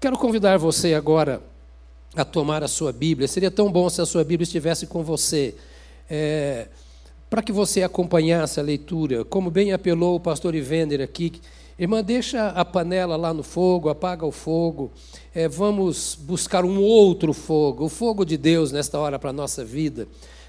Quero convidar você agora a tomar a sua Bíblia. Seria tão bom se a sua Bíblia estivesse com você. É, para que você acompanhasse a leitura, como bem apelou o pastor Ivender aqui, irmã, deixa a panela lá no fogo, apaga o fogo, é, vamos buscar um outro fogo, o fogo de Deus nesta hora para a nossa vida.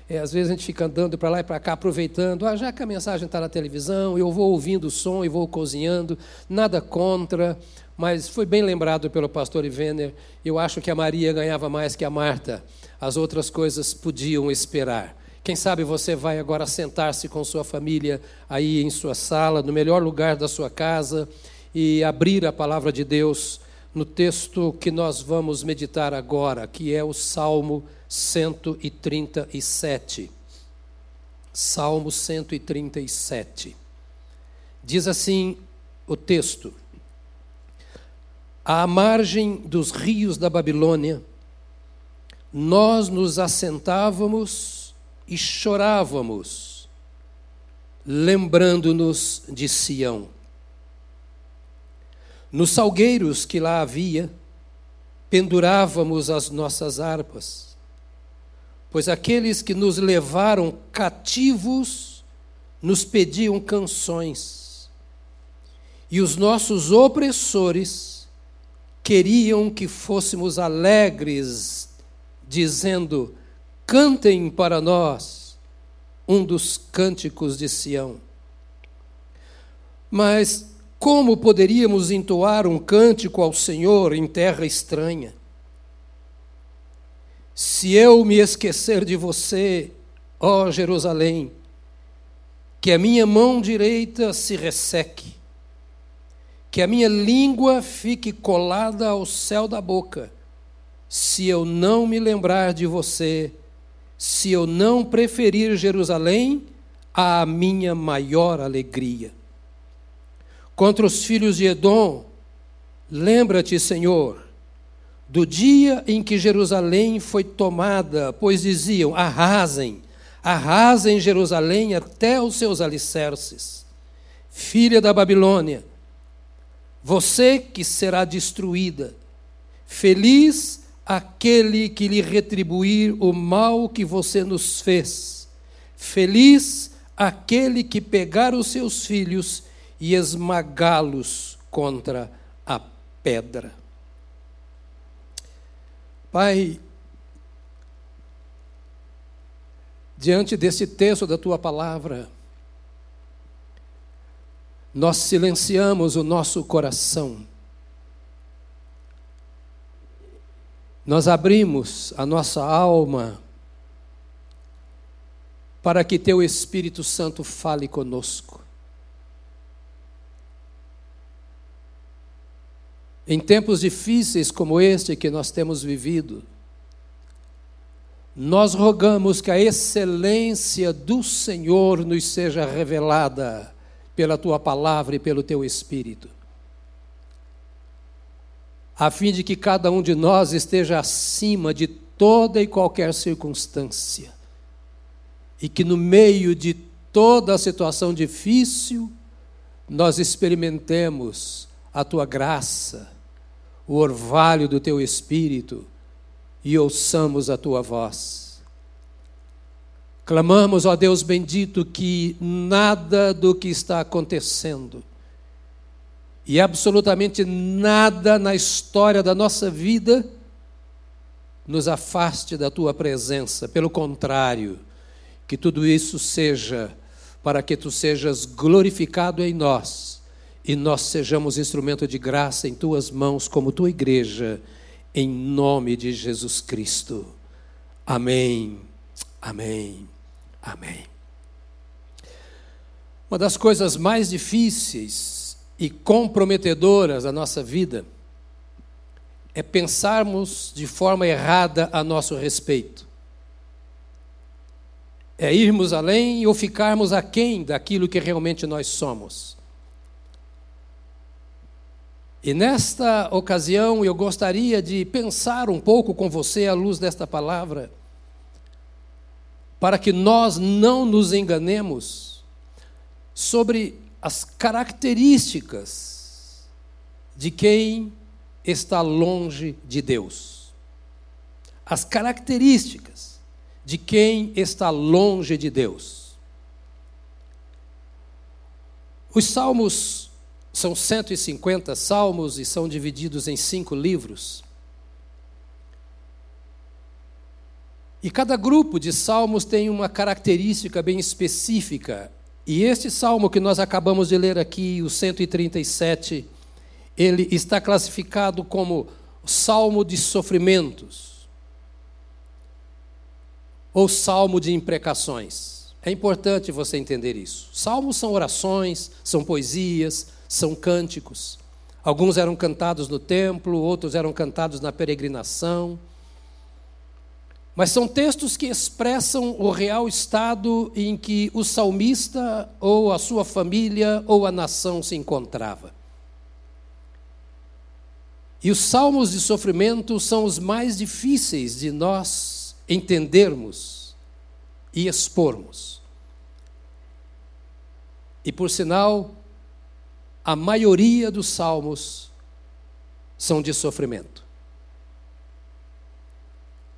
É, às vezes a gente fica andando para lá e para cá, aproveitando, ah, já que a mensagem está na televisão, eu vou ouvindo o som e vou cozinhando, nada contra, mas foi bem lembrado pelo pastor Ivener, eu acho que a Maria ganhava mais que a Marta, as outras coisas podiam esperar. Quem sabe você vai agora sentar-se com sua família aí em sua sala, no melhor lugar da sua casa, e abrir a palavra de Deus no texto que nós vamos meditar agora, que é o Salmo 137. Salmo 137. Diz assim o texto: À margem dos rios da Babilônia, nós nos assentávamos e chorávamos, lembrando-nos de Sião. Nos salgueiros que lá havia, pendurávamos as nossas harpas, pois aqueles que nos levaram cativos nos pediam canções, e os nossos opressores queriam que fôssemos alegres, dizendo: Cantem para nós um dos cânticos de Sião. Mas como poderíamos entoar um cântico ao Senhor em terra estranha? Se eu me esquecer de você, ó Jerusalém, que a minha mão direita se resseque, que a minha língua fique colada ao céu da boca, se eu não me lembrar de você se eu não preferir Jerusalém à minha maior alegria. Contra os filhos de Edom, lembra-te, Senhor, do dia em que Jerusalém foi tomada, pois diziam: arrasem, arrasem Jerusalém até os seus alicerces. Filha da Babilônia, você que será destruída, feliz aquele que lhe retribuir o mal que você nos fez. Feliz aquele que pegar os seus filhos e esmagá-los contra a pedra. Pai, diante desse texto da tua palavra, nós silenciamos o nosso coração nós abrimos a nossa alma para que Teu Espírito Santo fale conosco. Em tempos difíceis como este que nós temos vivido, nós rogamos que a excelência do Senhor nos seja revelada pela tua palavra e pelo teu Espírito a fim de que cada um de nós esteja acima de toda e qualquer circunstância, e que no meio de toda a situação difícil, nós experimentemos a tua graça, o orvalho do teu espírito e ouçamos a tua voz. Clamamos, ó Deus bendito, que nada do que está acontecendo e absolutamente nada na história da nossa vida nos afaste da tua presença. Pelo contrário, que tudo isso seja para que tu sejas glorificado em nós e nós sejamos instrumento de graça em tuas mãos, como tua igreja, em nome de Jesus Cristo. Amém, amém, amém. Uma das coisas mais difíceis e comprometedoras à nossa vida é pensarmos de forma errada a nosso respeito. É irmos além ou ficarmos aquém daquilo que realmente nós somos. E nesta ocasião eu gostaria de pensar um pouco com você à luz desta palavra, para que nós não nos enganemos sobre as características de quem está longe de Deus. As características de quem está longe de Deus. Os salmos são 150 salmos e são divididos em cinco livros. E cada grupo de salmos tem uma característica bem específica. E este salmo que nós acabamos de ler aqui, o 137, ele está classificado como salmo de sofrimentos ou salmo de imprecações. É importante você entender isso. Salmos são orações, são poesias, são cânticos. Alguns eram cantados no templo, outros eram cantados na peregrinação. Mas são textos que expressam o real estado em que o salmista, ou a sua família, ou a nação se encontrava. E os salmos de sofrimento são os mais difíceis de nós entendermos e expormos. E por sinal, a maioria dos salmos são de sofrimento.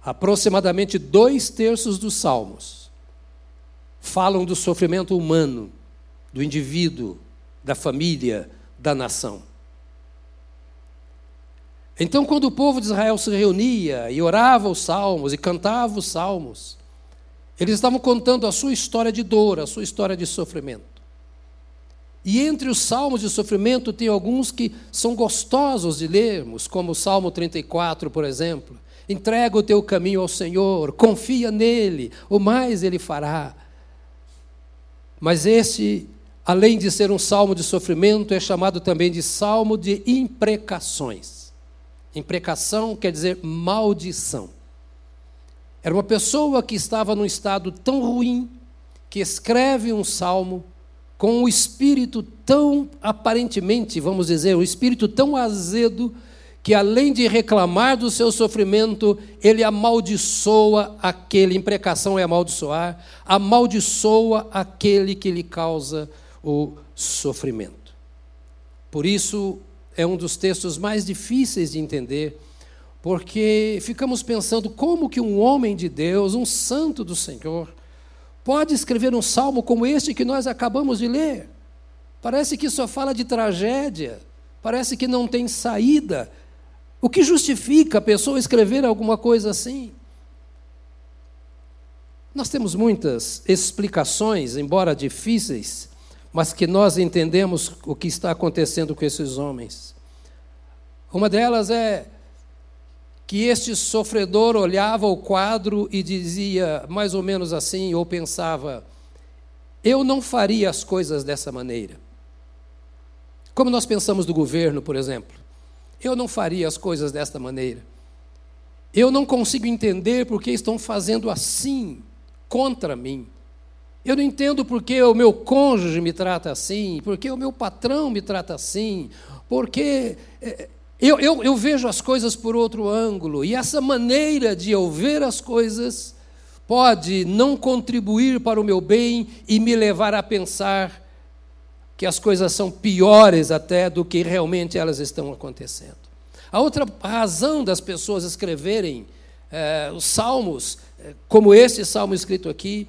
Aproximadamente dois terços dos salmos falam do sofrimento humano, do indivíduo, da família, da nação. Então, quando o povo de Israel se reunia e orava os salmos e cantava os salmos, eles estavam contando a sua história de dor, a sua história de sofrimento. E entre os salmos de sofrimento, tem alguns que são gostosos de lermos, como o Salmo 34, por exemplo, Entrega o teu caminho ao Senhor, confia nele, o mais ele fará. Mas esse, além de ser um salmo de sofrimento, é chamado também de salmo de imprecações. Imprecação quer dizer maldição. Era uma pessoa que estava num estado tão ruim que escreve um salmo com um espírito tão aparentemente, vamos dizer, um espírito tão azedo que além de reclamar do seu sofrimento, ele amaldiçoa aquele, imprecação é amaldiçoar, amaldiçoa aquele que lhe causa o sofrimento. Por isso, é um dos textos mais difíceis de entender, porque ficamos pensando como que um homem de Deus, um santo do Senhor, pode escrever um salmo como este que nós acabamos de ler. Parece que só fala de tragédia, parece que não tem saída, o que justifica a pessoa escrever alguma coisa assim? Nós temos muitas explicações, embora difíceis, mas que nós entendemos o que está acontecendo com esses homens. Uma delas é que este sofredor olhava o quadro e dizia mais ou menos assim, ou pensava: eu não faria as coisas dessa maneira. Como nós pensamos do governo, por exemplo. Eu não faria as coisas desta maneira. Eu não consigo entender por que estão fazendo assim contra mim. Eu não entendo por que o meu cônjuge me trata assim, por que o meu patrão me trata assim, porque eh, eu, eu, eu vejo as coisas por outro ângulo, e essa maneira de eu ver as coisas pode não contribuir para o meu bem e me levar a pensar que as coisas são piores até do que realmente elas estão acontecendo. A outra razão das pessoas escreverem é, os salmos, é, como esse salmo escrito aqui,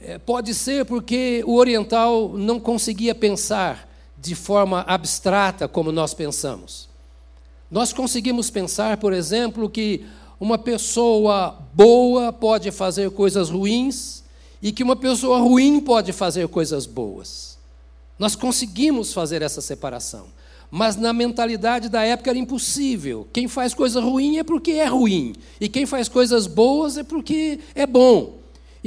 é, pode ser porque o oriental não conseguia pensar de forma abstrata como nós pensamos. Nós conseguimos pensar, por exemplo, que uma pessoa boa pode fazer coisas ruins e que uma pessoa ruim pode fazer coisas boas. Nós conseguimos fazer essa separação. Mas na mentalidade da época era impossível. Quem faz coisa ruim é porque é ruim. E quem faz coisas boas é porque é bom.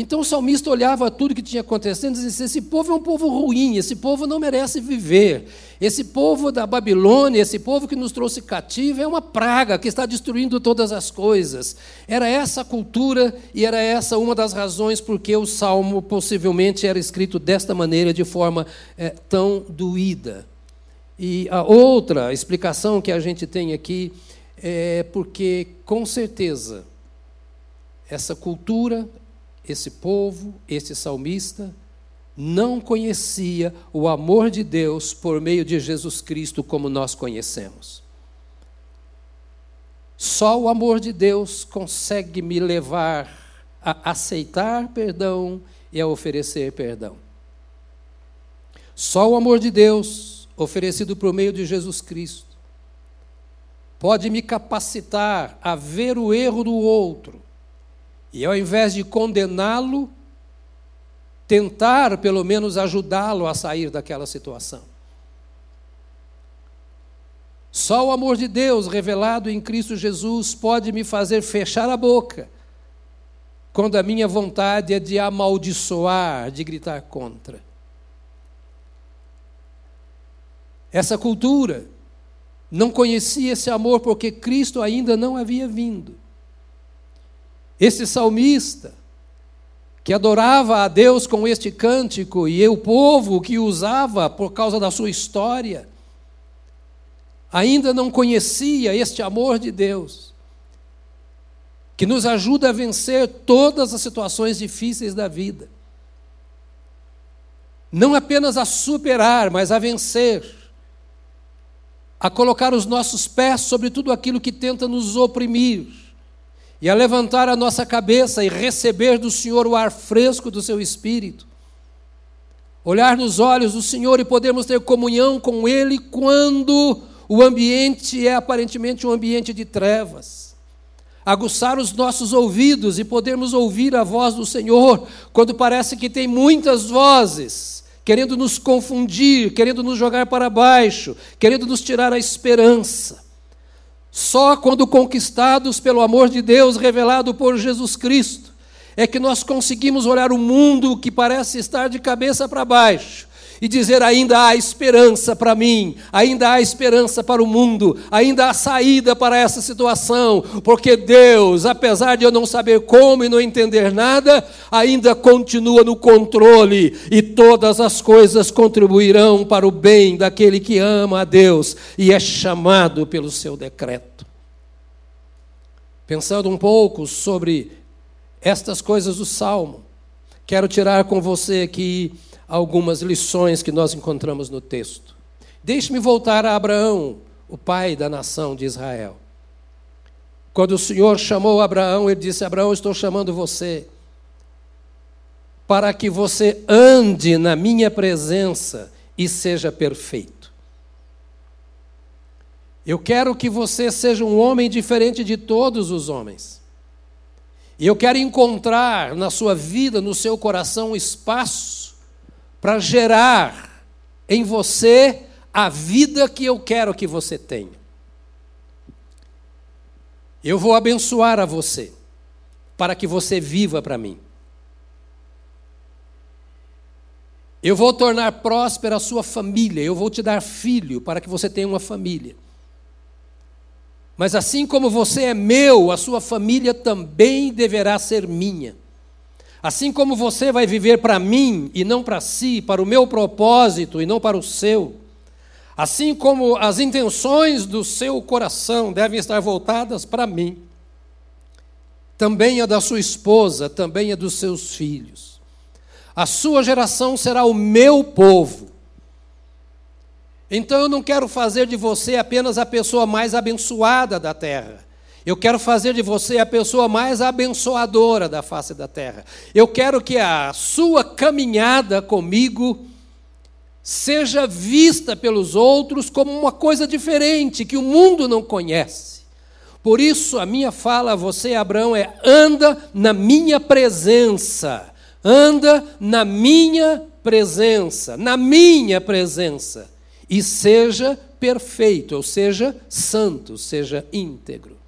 Então o salmista olhava tudo que tinha acontecendo e dizia: esse povo é um povo ruim, esse povo não merece viver. Esse povo da Babilônia, esse povo que nos trouxe cativo, é uma praga que está destruindo todas as coisas. Era essa a cultura e era essa uma das razões por que o salmo possivelmente era escrito desta maneira, de forma é, tão doída. E a outra explicação que a gente tem aqui é porque, com certeza, essa cultura, esse povo, esse salmista, não conhecia o amor de Deus por meio de Jesus Cristo como nós conhecemos. Só o amor de Deus consegue me levar a aceitar perdão e a oferecer perdão. Só o amor de Deus, oferecido por meio de Jesus Cristo, pode me capacitar a ver o erro do outro e, ao invés de condená-lo, tentar pelo menos ajudá-lo a sair daquela situação. Só o amor de Deus revelado em Cristo Jesus pode me fazer fechar a boca quando a minha vontade é de amaldiçoar, de gritar contra. Essa cultura não conhecia esse amor porque Cristo ainda não havia vindo. Esse salmista, que adorava a Deus com este cântico, e o povo que usava por causa da sua história, ainda não conhecia este amor de Deus que nos ajuda a vencer todas as situações difíceis da vida. Não apenas a superar, mas a vencer. A colocar os nossos pés sobre tudo aquilo que tenta nos oprimir. E a levantar a nossa cabeça e receber do Senhor o ar fresco do seu espírito. Olhar nos olhos do Senhor e podermos ter comunhão com Ele quando o ambiente é aparentemente um ambiente de trevas aguçar os nossos ouvidos e podermos ouvir a voz do Senhor, quando parece que tem muitas vozes querendo nos confundir, querendo nos jogar para baixo, querendo nos tirar a esperança. Só quando conquistados pelo amor de Deus revelado por Jesus Cristo, é que nós conseguimos olhar o mundo que parece estar de cabeça para baixo e dizer: ainda há esperança para mim, ainda há esperança para o mundo, ainda há saída para essa situação, porque Deus, apesar de eu não saber como e não entender nada, ainda continua no controle e todas as coisas contribuirão para o bem daquele que ama a Deus e é chamado pelo seu decreto. Pensando um pouco sobre estas coisas do Salmo, quero tirar com você aqui algumas lições que nós encontramos no texto. Deixe-me voltar a Abraão, o pai da nação de Israel. Quando o Senhor chamou Abraão, ele disse: Abraão, estou chamando você para que você ande na minha presença e seja perfeito. Eu quero que você seja um homem diferente de todos os homens. E eu quero encontrar na sua vida, no seu coração, um espaço para gerar em você a vida que eu quero que você tenha. Eu vou abençoar a você, para que você viva para mim. Eu vou tornar próspera a sua família, eu vou te dar filho para que você tenha uma família. Mas assim como você é meu, a sua família também deverá ser minha. Assim como você vai viver para mim e não para si, para o meu propósito e não para o seu, assim como as intenções do seu coração devem estar voltadas para mim, também a da sua esposa, também a dos seus filhos. A sua geração será o meu povo. Então eu não quero fazer de você apenas a pessoa mais abençoada da terra. Eu quero fazer de você a pessoa mais abençoadora da face da terra. Eu quero que a sua caminhada comigo seja vista pelos outros como uma coisa diferente, que o mundo não conhece. Por isso, a minha fala a você, Abraão, é: anda na minha presença. Anda na minha presença, na minha presença. E seja perfeito, ou seja, santo, seja íntegro.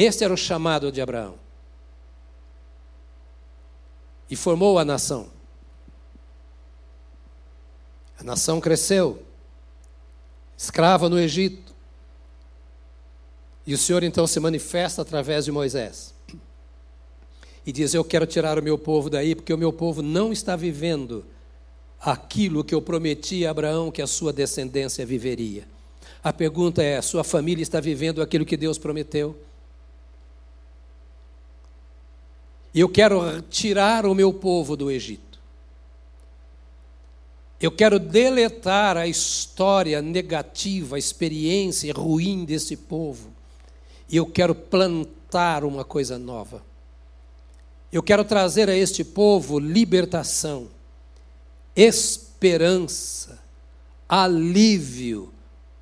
Este era o chamado de Abraão. E formou a nação. A nação cresceu, escrava no Egito. E o Senhor então se manifesta através de Moisés. E diz: Eu quero tirar o meu povo daí, porque o meu povo não está vivendo aquilo que eu prometi a Abraão que a sua descendência viveria. A pergunta é: sua família está vivendo aquilo que Deus prometeu? E eu quero tirar o meu povo do Egito. Eu quero deletar a história negativa, a experiência ruim desse povo. e eu quero plantar uma coisa nova. Eu quero trazer a este povo libertação, esperança, alívio,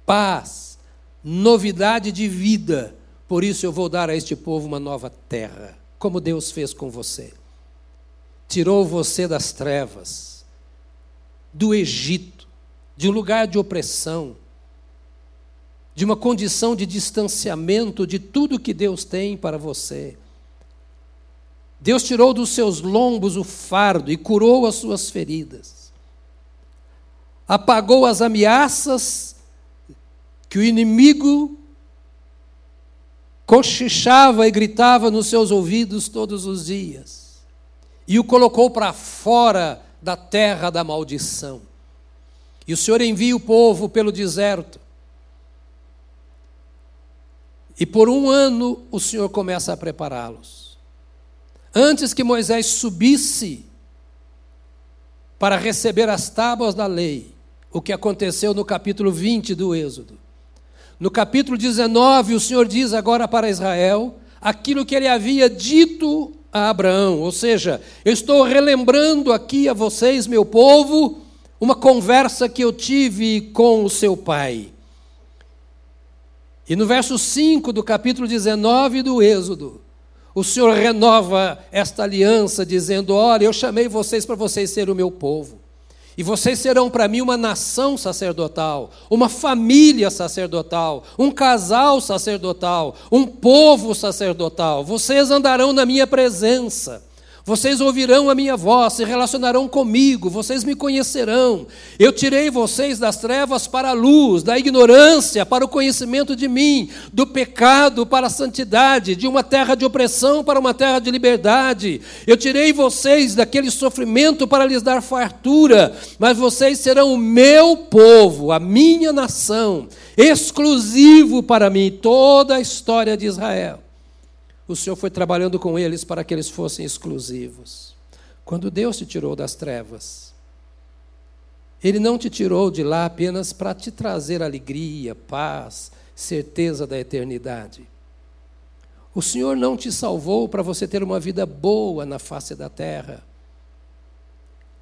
paz, novidade de vida. Por isso eu vou dar a este povo uma nova terra, como Deus fez com você. Tirou você das trevas, do Egito, de um lugar de opressão, de uma condição de distanciamento de tudo que Deus tem para você. Deus tirou dos seus lombos o fardo e curou as suas feridas. Apagou as ameaças que o inimigo cochichava e gritava nos seus ouvidos todos os dias. E o colocou para fora da terra da maldição. E o Senhor envia o povo pelo deserto. E por um ano o Senhor começa a prepará-los. Antes que Moisés subisse para receber as tábuas da lei, o que aconteceu no capítulo 20 do Êxodo. No capítulo 19, o Senhor diz agora para Israel aquilo que ele havia dito a Abraão, ou seja, eu estou relembrando aqui a vocês, meu povo, uma conversa que eu tive com o seu pai. E no verso 5 do capítulo 19 do Êxodo, o Senhor renova esta aliança, dizendo: Olha, eu chamei vocês para vocês serem o meu povo. E vocês serão para mim uma nação sacerdotal, uma família sacerdotal, um casal sacerdotal, um povo sacerdotal. Vocês andarão na minha presença. Vocês ouvirão a minha voz, se relacionarão comigo, vocês me conhecerão. Eu tirei vocês das trevas para a luz, da ignorância para o conhecimento de mim, do pecado para a santidade, de uma terra de opressão para uma terra de liberdade. Eu tirei vocês daquele sofrimento para lhes dar fartura, mas vocês serão o meu povo, a minha nação, exclusivo para mim, toda a história de Israel o Senhor foi trabalhando com eles para que eles fossem exclusivos. Quando Deus te tirou das trevas, Ele não te tirou de lá apenas para te trazer alegria, paz, certeza da eternidade. O Senhor não te salvou para você ter uma vida boa na face da terra.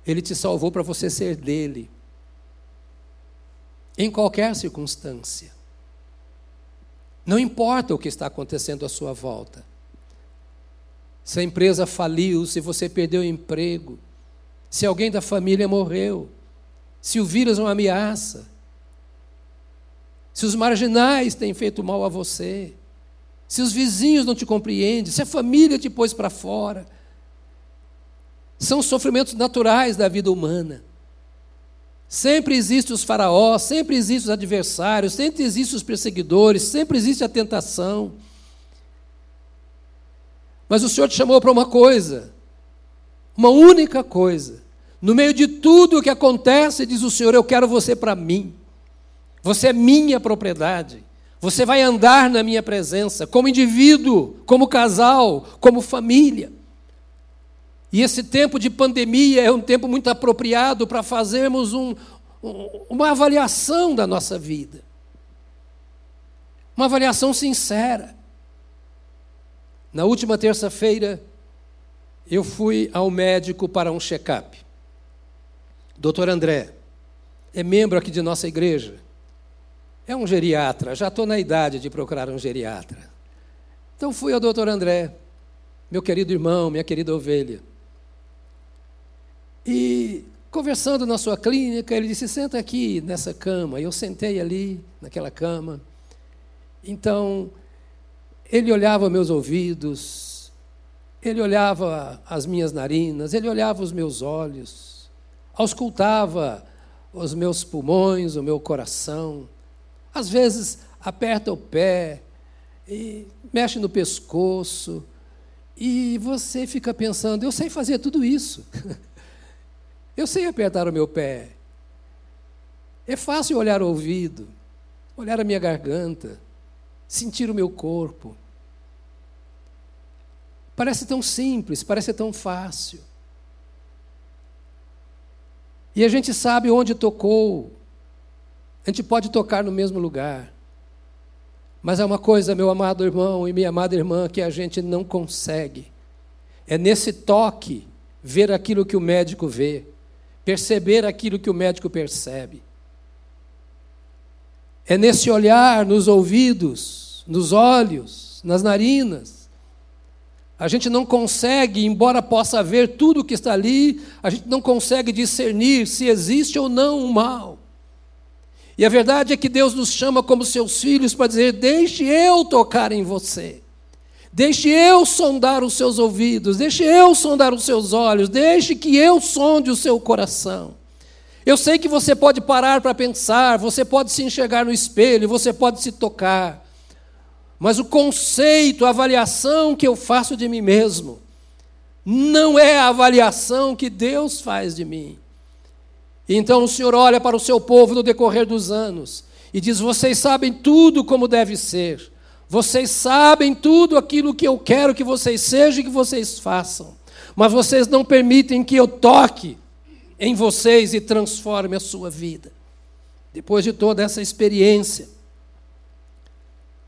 Ele te salvou para você ser dele, em qualquer circunstância. Não importa o que está acontecendo à sua volta se a empresa faliu, se você perdeu o emprego, se alguém da família morreu, se o vírus é uma ameaça, se os marginais têm feito mal a você, se os vizinhos não te compreendem, se a família te pôs para fora. São sofrimentos naturais da vida humana. Sempre existem os faraós, sempre existem os adversários, sempre existem os perseguidores, sempre existe a tentação. Mas o Senhor te chamou para uma coisa, uma única coisa. No meio de tudo o que acontece, diz o Senhor: Eu quero você para mim. Você é minha propriedade. Você vai andar na minha presença, como indivíduo, como casal, como família. E esse tempo de pandemia é um tempo muito apropriado para fazermos um, uma avaliação da nossa vida. Uma avaliação sincera. Na última terça-feira, eu fui ao médico para um check-up. Doutor André, é membro aqui de nossa igreja. É um geriatra, já estou na idade de procurar um geriatra. Então fui ao doutor André, meu querido irmão, minha querida ovelha. E conversando na sua clínica, ele disse: senta aqui nessa cama. Eu sentei ali, naquela cama. Então, ele olhava meus ouvidos, ele olhava as minhas narinas, ele olhava os meus olhos, auscultava os meus pulmões, o meu coração. Às vezes aperta o pé, e mexe no pescoço, e você fica pensando: eu sei fazer tudo isso. eu sei apertar o meu pé. É fácil olhar o ouvido, olhar a minha garganta sentir o meu corpo. Parece tão simples, parece tão fácil. E a gente sabe onde tocou. A gente pode tocar no mesmo lugar. Mas é uma coisa, meu amado irmão e minha amada irmã, que a gente não consegue. É nesse toque ver aquilo que o médico vê, perceber aquilo que o médico percebe. É nesse olhar, nos ouvidos, nos olhos, nas narinas. A gente não consegue, embora possa ver tudo o que está ali, a gente não consegue discernir se existe ou não o mal. E a verdade é que Deus nos chama como seus filhos para dizer: deixe eu tocar em você. Deixe eu sondar os seus ouvidos, deixe eu sondar os seus olhos, deixe que eu sonde o seu coração. Eu sei que você pode parar para pensar, você pode se enxergar no espelho, você pode se tocar. Mas o conceito, a avaliação que eu faço de mim mesmo, não é a avaliação que Deus faz de mim. Então o Senhor olha para o seu povo no decorrer dos anos e diz: Vocês sabem tudo como deve ser, vocês sabem tudo aquilo que eu quero que vocês sejam e que vocês façam, mas vocês não permitem que eu toque em vocês e transforme a sua vida. Depois de toda essa experiência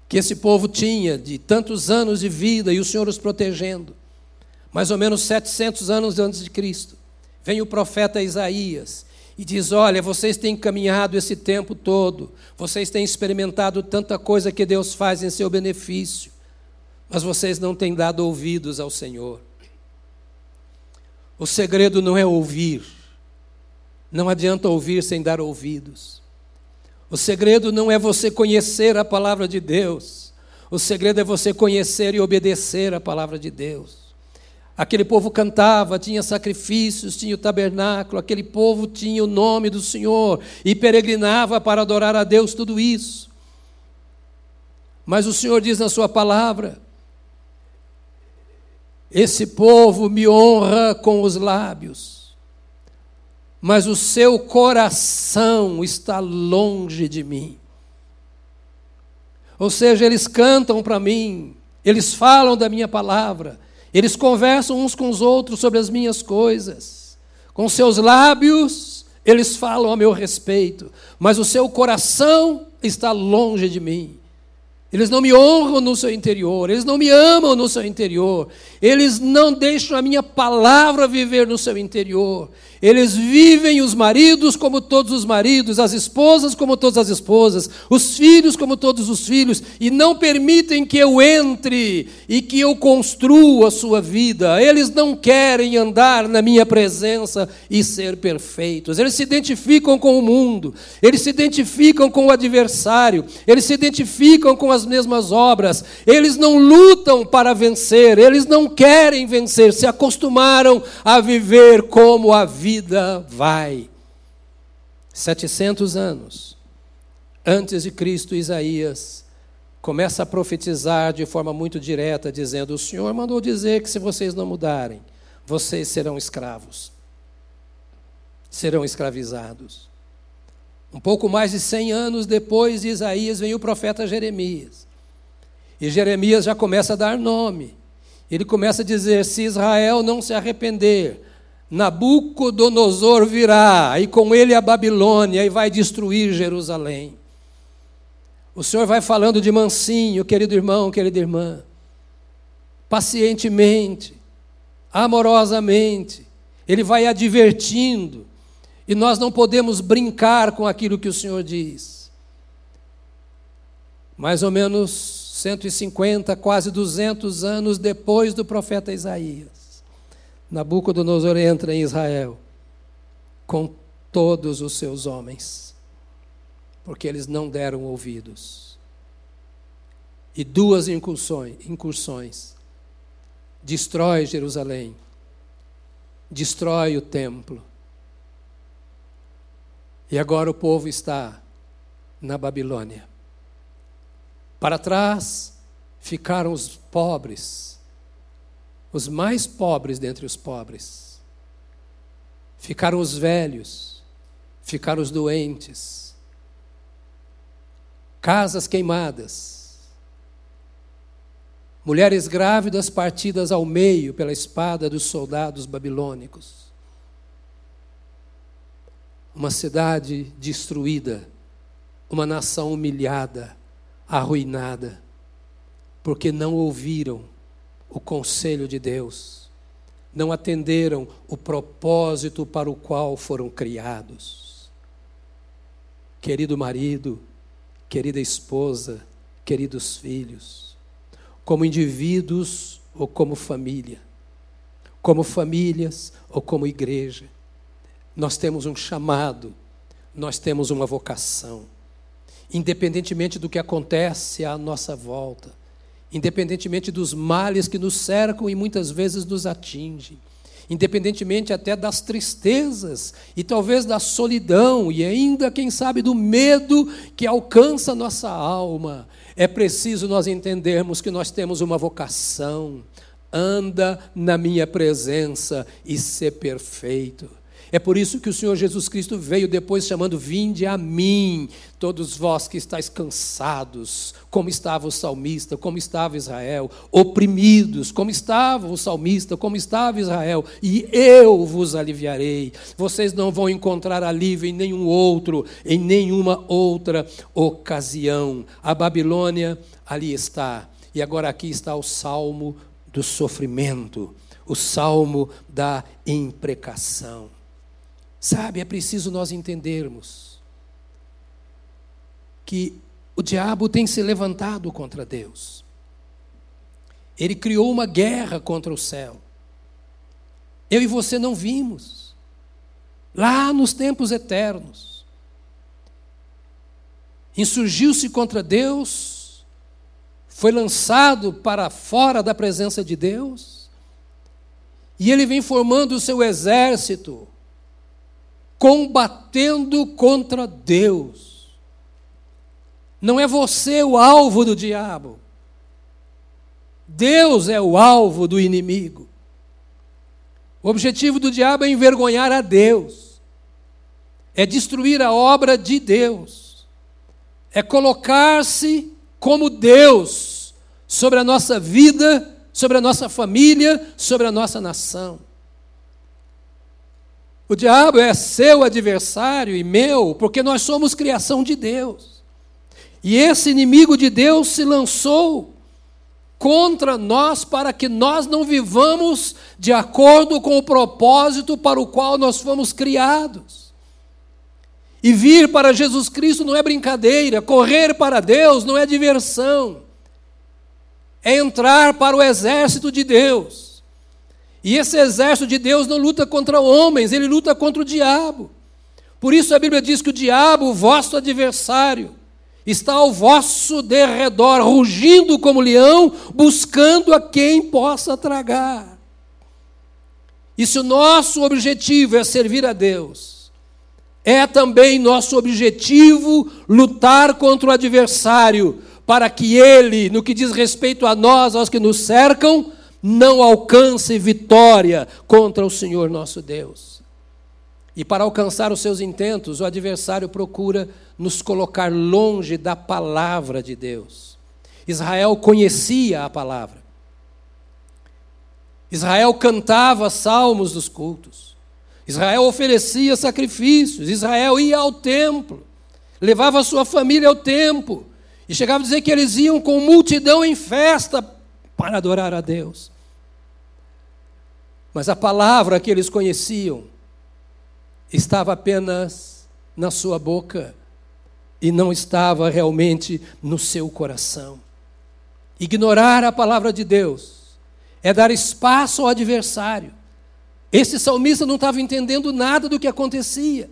que esse povo tinha de tantos anos de vida e o Senhor os protegendo, mais ou menos 700 anos antes de Cristo, vem o profeta Isaías e diz: Olha, vocês têm caminhado esse tempo todo, vocês têm experimentado tanta coisa que Deus faz em seu benefício, mas vocês não têm dado ouvidos ao Senhor. O segredo não é ouvir, não adianta ouvir sem dar ouvidos. O segredo não é você conhecer a palavra de Deus, o segredo é você conhecer e obedecer a palavra de Deus. Aquele povo cantava, tinha sacrifícios, tinha o tabernáculo, aquele povo tinha o nome do Senhor e peregrinava para adorar a Deus, tudo isso. Mas o Senhor diz na Sua palavra: esse povo me honra com os lábios, mas o seu coração está longe de mim. Ou seja, eles cantam para mim, eles falam da minha palavra, eles conversam uns com os outros sobre as minhas coisas. Com seus lábios, eles falam a meu respeito, mas o seu coração está longe de mim. Eles não me honram no seu interior, eles não me amam no seu interior, eles não deixam a minha palavra viver no seu interior. Eles vivem os maridos como todos os maridos, as esposas como todas as esposas, os filhos como todos os filhos, e não permitem que eu entre e que eu construa a sua vida. Eles não querem andar na minha presença e ser perfeitos. Eles se identificam com o mundo, eles se identificam com o adversário, eles se identificam com as mesmas obras, eles não lutam para vencer, eles não querem vencer, se acostumaram a viver como a vida vida vai. 700 anos antes de Cristo, Isaías começa a profetizar de forma muito direta, dizendo: O Senhor mandou dizer que se vocês não mudarem, vocês serão escravos, serão escravizados. Um pouco mais de 100 anos depois de Isaías, vem o profeta Jeremias. E Jeremias já começa a dar nome. Ele começa a dizer: se Israel não se arrepender, Nabucodonosor virá, e com ele a Babilônia, e vai destruir Jerusalém. O Senhor vai falando de mansinho, querido irmão, querida irmã, pacientemente, amorosamente, Ele vai advertindo, e nós não podemos brincar com aquilo que o Senhor diz. Mais ou menos 150, quase 200 anos depois do profeta Isaías, Nabucodonosor entra em Israel com todos os seus homens, porque eles não deram ouvidos. E duas incursões, incursões destrói Jerusalém, destrói o templo. E agora o povo está na Babilônia. Para trás ficaram os pobres, os mais pobres dentre os pobres. Ficaram os velhos, ficaram os doentes, casas queimadas, mulheres grávidas partidas ao meio pela espada dos soldados babilônicos. Uma cidade destruída, uma nação humilhada, arruinada, porque não ouviram o conselho de Deus, não atenderam o propósito para o qual foram criados. Querido marido, querida esposa, queridos filhos, como indivíduos ou como família, como famílias ou como igreja, nós temos um chamado, nós temos uma vocação. Independentemente do que acontece à nossa volta, independentemente dos males que nos cercam e muitas vezes nos atingem, independentemente até das tristezas e talvez da solidão e ainda, quem sabe, do medo que alcança nossa alma, é preciso nós entendermos que nós temos uma vocação. Anda na minha presença e ser perfeito. É por isso que o Senhor Jesus Cristo veio depois chamando: Vinde a mim, todos vós que estáis cansados, como estava o salmista, como estava Israel, oprimidos, como estava o salmista, como estava Israel, e eu vos aliviarei. Vocês não vão encontrar alívio em nenhum outro, em nenhuma outra ocasião. A Babilônia ali está, e agora aqui está o salmo do sofrimento, o salmo da imprecação. Sabe, é preciso nós entendermos que o diabo tem se levantado contra Deus. Ele criou uma guerra contra o céu. Eu e você não vimos. Lá nos tempos eternos. Insurgiu-se contra Deus, foi lançado para fora da presença de Deus, e ele vem formando o seu exército combatendo contra Deus. Não é você o alvo do diabo. Deus é o alvo do inimigo. O objetivo do diabo é envergonhar a Deus, é destruir a obra de Deus, é colocar-se como Deus sobre a nossa vida, sobre a nossa família, sobre a nossa nação. O diabo é seu adversário e meu, porque nós somos criação de Deus. E esse inimigo de Deus se lançou contra nós para que nós não vivamos de acordo com o propósito para o qual nós fomos criados. E vir para Jesus Cristo não é brincadeira, correr para Deus não é diversão, é entrar para o exército de Deus. E esse exército de Deus não luta contra homens, ele luta contra o diabo. Por isso a Bíblia diz que o diabo, o vosso adversário, está ao vosso derredor, rugindo como leão, buscando a quem possa tragar. E se o nosso objetivo é servir a Deus, é também nosso objetivo lutar contra o adversário, para que ele, no que diz respeito a nós, aos que nos cercam, não alcance vitória contra o Senhor nosso Deus. E para alcançar os seus intentos, o adversário procura nos colocar longe da palavra de Deus. Israel conhecia a palavra. Israel cantava salmos dos cultos. Israel oferecia sacrifícios. Israel ia ao templo. Levava sua família ao templo. E chegava a dizer que eles iam com multidão em festa para adorar a Deus. Mas a palavra que eles conheciam estava apenas na sua boca e não estava realmente no seu coração. Ignorar a palavra de Deus é dar espaço ao adversário. Esse salmista não estava entendendo nada do que acontecia.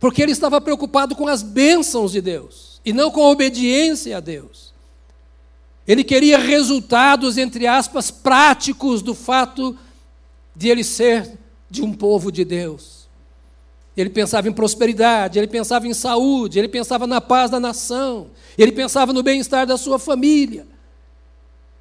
Porque ele estava preocupado com as bênçãos de Deus e não com a obediência a Deus. Ele queria resultados, entre aspas, práticos do fato de ele ser de um povo de Deus. Ele pensava em prosperidade, ele pensava em saúde, ele pensava na paz da nação, ele pensava no bem-estar da sua família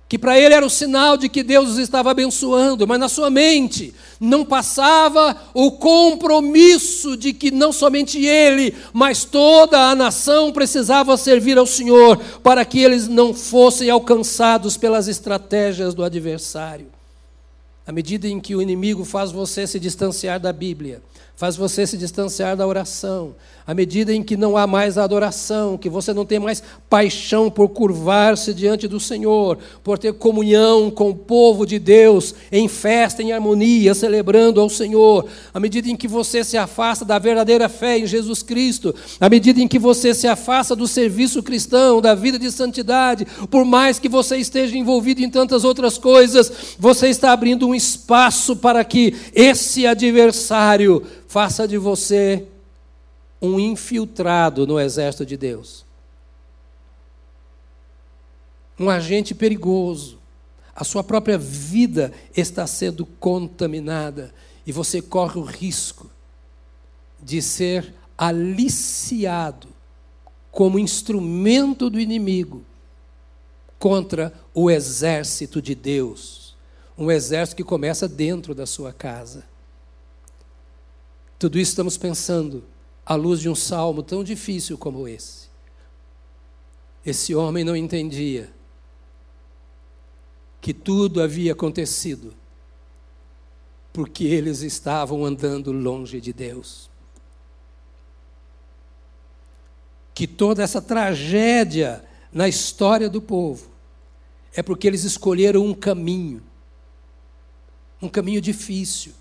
que para ele era o sinal de que Deus os estava abençoando, mas na sua mente não passava o compromisso de que não somente ele, mas toda a nação precisava servir ao Senhor para que eles não fossem alcançados pelas estratégias do adversário. À medida em que o inimigo faz você se distanciar da Bíblia, faz você se distanciar da oração. À medida em que não há mais adoração, que você não tem mais paixão por curvar-se diante do Senhor, por ter comunhão com o povo de Deus, em festa, em harmonia, celebrando ao Senhor, à medida em que você se afasta da verdadeira fé em Jesus Cristo, à medida em que você se afasta do serviço cristão, da vida de santidade, por mais que você esteja envolvido em tantas outras coisas, você está abrindo um espaço para que esse adversário faça de você um infiltrado no exército de Deus. Um agente perigoso. A sua própria vida está sendo contaminada e você corre o risco de ser aliciado como instrumento do inimigo contra o exército de Deus. Um exército que começa dentro da sua casa. Tudo isso estamos pensando à luz de um salmo tão difícil como esse. Esse homem não entendia que tudo havia acontecido porque eles estavam andando longe de Deus. Que toda essa tragédia na história do povo é porque eles escolheram um caminho, um caminho difícil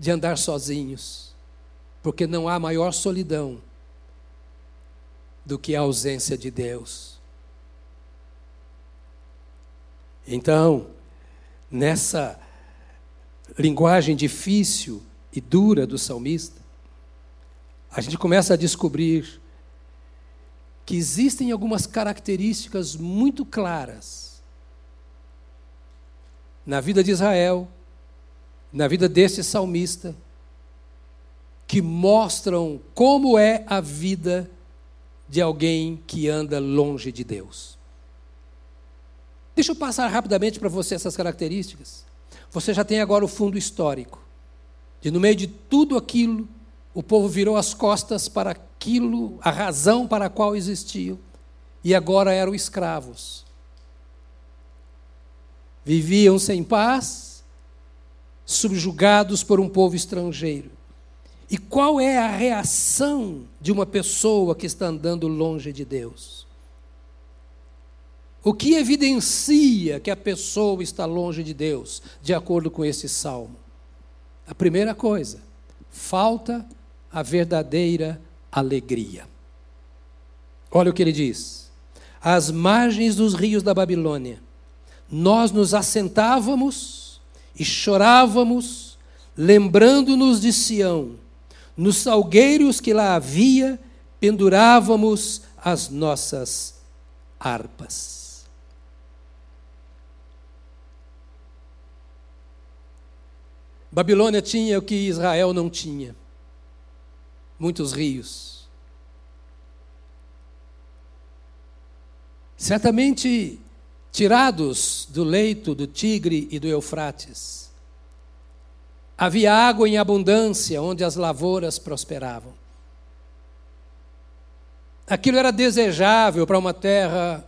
de andar sozinhos, porque não há maior solidão do que a ausência de Deus. Então, nessa linguagem difícil e dura do salmista, a gente começa a descobrir que existem algumas características muito claras na vida de Israel na vida desse salmista que mostram como é a vida de alguém que anda longe de Deus. Deixa eu passar rapidamente para você essas características. Você já tem agora o fundo histórico, de no meio de tudo aquilo, o povo virou as costas para aquilo, a razão para a qual existiam, e agora eram escravos. Viviam sem paz, subjugados por um povo estrangeiro. E qual é a reação de uma pessoa que está andando longe de Deus? O que evidencia que a pessoa está longe de Deus, de acordo com esse salmo? A primeira coisa, falta a verdadeira alegria. Olha o que ele diz: às margens dos rios da Babilônia, nós nos assentávamos e chorávamos, lembrando-nos de Sião. Nos salgueiros que lá havia, pendurávamos as nossas harpas. Babilônia tinha o que Israel não tinha: muitos rios. Certamente tirados do leito do Tigre e do Eufrates. Havia água em abundância onde as lavouras prosperavam. Aquilo era desejável para uma terra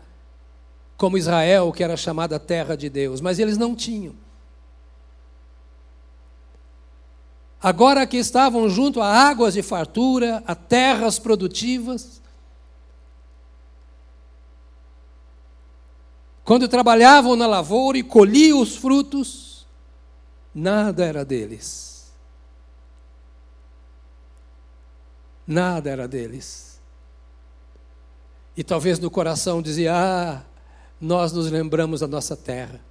como Israel, que era chamada terra de Deus, mas eles não tinham. Agora que estavam junto a águas de fartura, a terras produtivas, Quando trabalhavam na lavoura e colhiam os frutos, nada era deles. Nada era deles. E talvez no coração dizia: Ah, nós nos lembramos da nossa terra.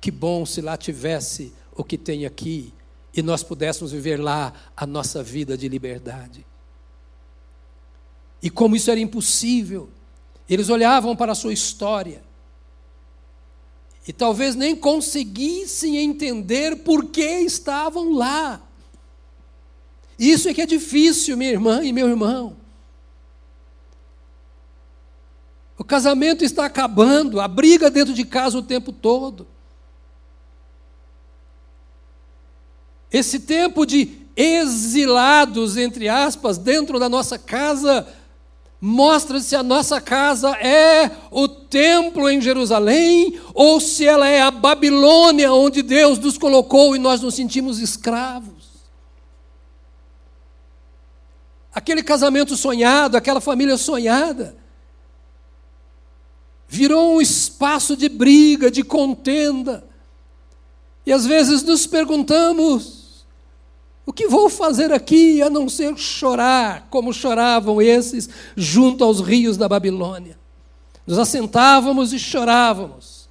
Que bom se lá tivesse o que tem aqui e nós pudéssemos viver lá a nossa vida de liberdade. E como isso era impossível, eles olhavam para a sua história e talvez nem conseguissem entender por que estavam lá. Isso é que é difícil, minha irmã e meu irmão. O casamento está acabando, a briga dentro de casa o tempo todo. Esse tempo de exilados, entre aspas, dentro da nossa casa, mostra se a nossa casa é o templo em Jerusalém ou se ela é a Babilônia onde Deus nos colocou e nós nos sentimos escravos. Aquele casamento sonhado, aquela família sonhada, virou um espaço de briga, de contenda. E às vezes nos perguntamos: o que vou fazer aqui a não ser chorar, como choravam esses junto aos rios da Babilônia? Nos assentávamos e chorávamos,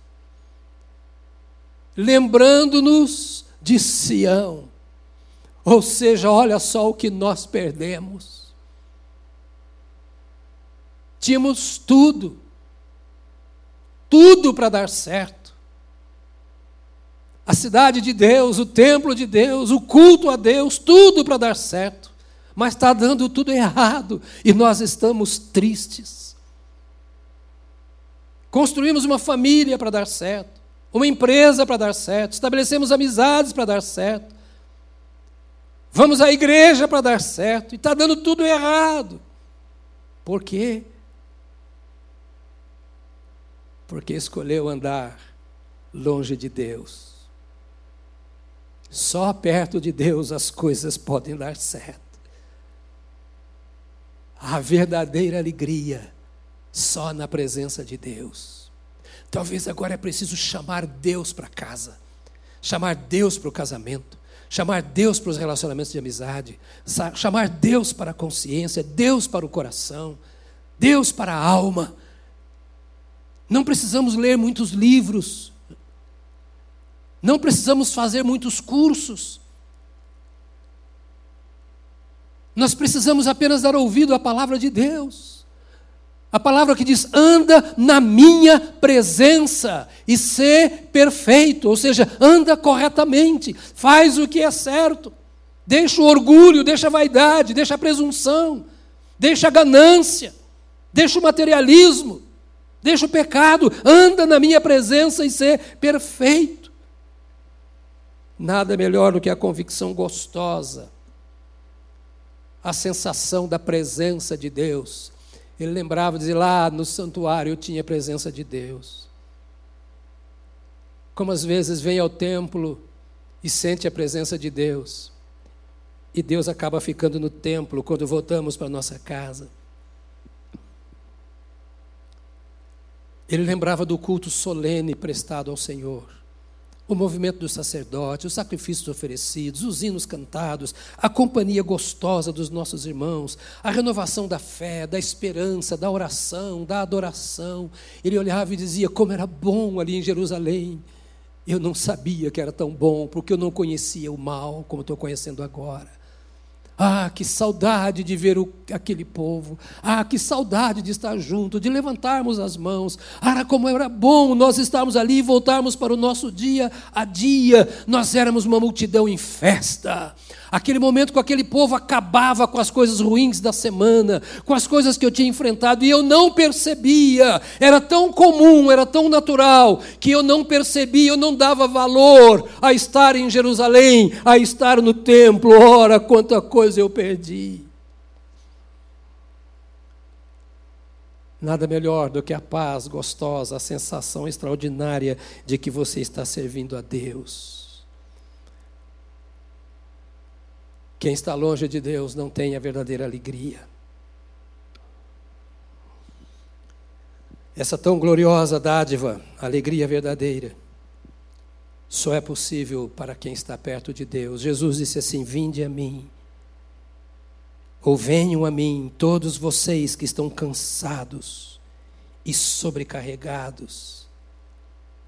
lembrando-nos de Sião. Ou seja, olha só o que nós perdemos. Tínhamos tudo, tudo para dar certo. A cidade de Deus, o templo de Deus, o culto a Deus, tudo para dar certo. Mas está dando tudo errado e nós estamos tristes. Construímos uma família para dar certo, uma empresa para dar certo, estabelecemos amizades para dar certo, vamos à igreja para dar certo e está dando tudo errado. Por quê? porque escolheu andar longe de Deus. Só perto de Deus as coisas podem dar certo. A verdadeira alegria só na presença de Deus. Talvez agora é preciso chamar Deus para casa, chamar Deus para o casamento, chamar Deus para os relacionamentos de amizade, chamar Deus para a consciência, Deus para o coração, Deus para a alma não precisamos ler muitos livros. Não precisamos fazer muitos cursos. Nós precisamos apenas dar ouvido à palavra de Deus. A palavra que diz: anda na minha presença e ser perfeito, ou seja, anda corretamente, faz o que é certo, deixa o orgulho, deixa a vaidade, deixa a presunção, deixa a ganância, deixa o materialismo, Deixa o pecado, anda na minha presença e ser perfeito. Nada melhor do que a convicção gostosa, a sensação da presença de Deus. Ele lembrava de lá no santuário eu tinha a presença de Deus. Como às vezes vem ao templo e sente a presença de Deus, e Deus acaba ficando no templo quando voltamos para nossa casa. Ele lembrava do culto solene prestado ao Senhor, o movimento dos sacerdotes, os sacrifícios oferecidos, os hinos cantados, a companhia gostosa dos nossos irmãos, a renovação da fé, da esperança, da oração, da adoração. Ele olhava e dizia: Como era bom ali em Jerusalém. Eu não sabia que era tão bom, porque eu não conhecia o mal como estou conhecendo agora. Ah, que saudade de ver o, aquele povo. Ah, que saudade de estar junto, de levantarmos as mãos. Ah, como era bom nós estarmos ali e voltarmos para o nosso dia a dia. Nós éramos uma multidão em festa. Aquele momento com aquele povo acabava com as coisas ruins da semana, com as coisas que eu tinha enfrentado e eu não percebia. Era tão comum, era tão natural, que eu não percebia, eu não dava valor a estar em Jerusalém, a estar no templo. Ora, quanta coisa eu perdi. Nada melhor do que a paz gostosa, a sensação extraordinária de que você está servindo a Deus. Quem está longe de Deus não tem a verdadeira alegria. Essa tão gloriosa dádiva, alegria verdadeira, só é possível para quem está perto de Deus. Jesus disse assim: Vinde a mim, ou venham a mim, todos vocês que estão cansados e sobrecarregados,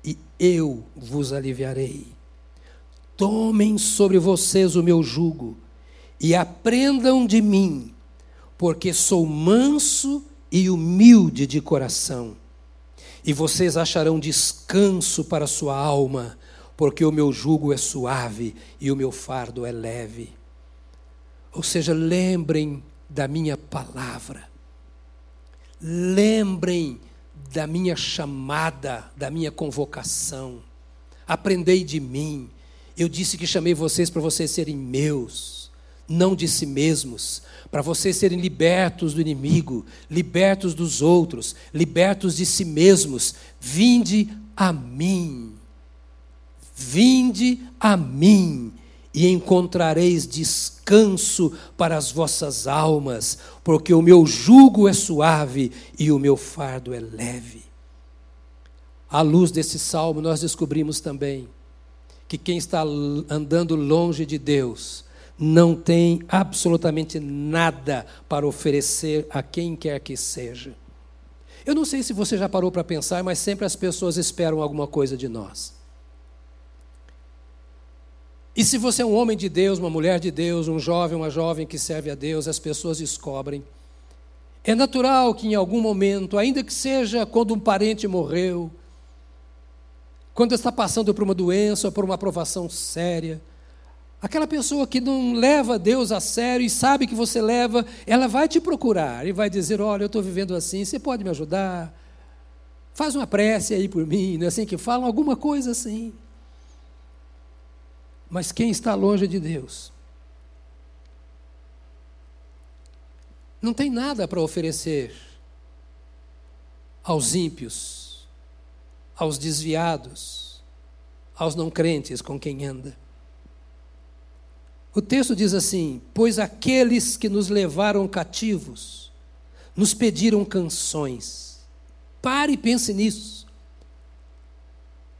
e eu vos aliviarei. Tomem sobre vocês o meu jugo e aprendam de mim, porque sou manso e humilde de coração. E vocês acharão descanso para sua alma, porque o meu jugo é suave e o meu fardo é leve. Ou seja, lembrem da minha palavra. Lembrem da minha chamada, da minha convocação. Aprendei de mim. Eu disse que chamei vocês para vocês serem meus não de si mesmos, para vocês serem libertos do inimigo, libertos dos outros, libertos de si mesmos. Vinde a mim. Vinde a mim e encontrareis descanso para as vossas almas, porque o meu jugo é suave e o meu fardo é leve. À luz desse salmo, nós descobrimos também que quem está andando longe de Deus, não tem absolutamente nada para oferecer a quem quer que seja. Eu não sei se você já parou para pensar, mas sempre as pessoas esperam alguma coisa de nós. E se você é um homem de Deus, uma mulher de Deus, um jovem, uma jovem que serve a Deus, as pessoas descobrem. É natural que em algum momento, ainda que seja quando um parente morreu, quando está passando por uma doença ou por uma aprovação séria, Aquela pessoa que não leva Deus a sério e sabe que você leva, ela vai te procurar e vai dizer: Olha, eu estou vivendo assim, você pode me ajudar? Faz uma prece aí por mim, não é assim que falam? Alguma coisa assim. Mas quem está longe de Deus não tem nada para oferecer aos ímpios, aos desviados, aos não crentes com quem anda. O texto diz assim: Pois aqueles que nos levaram cativos nos pediram canções. Pare e pense nisso.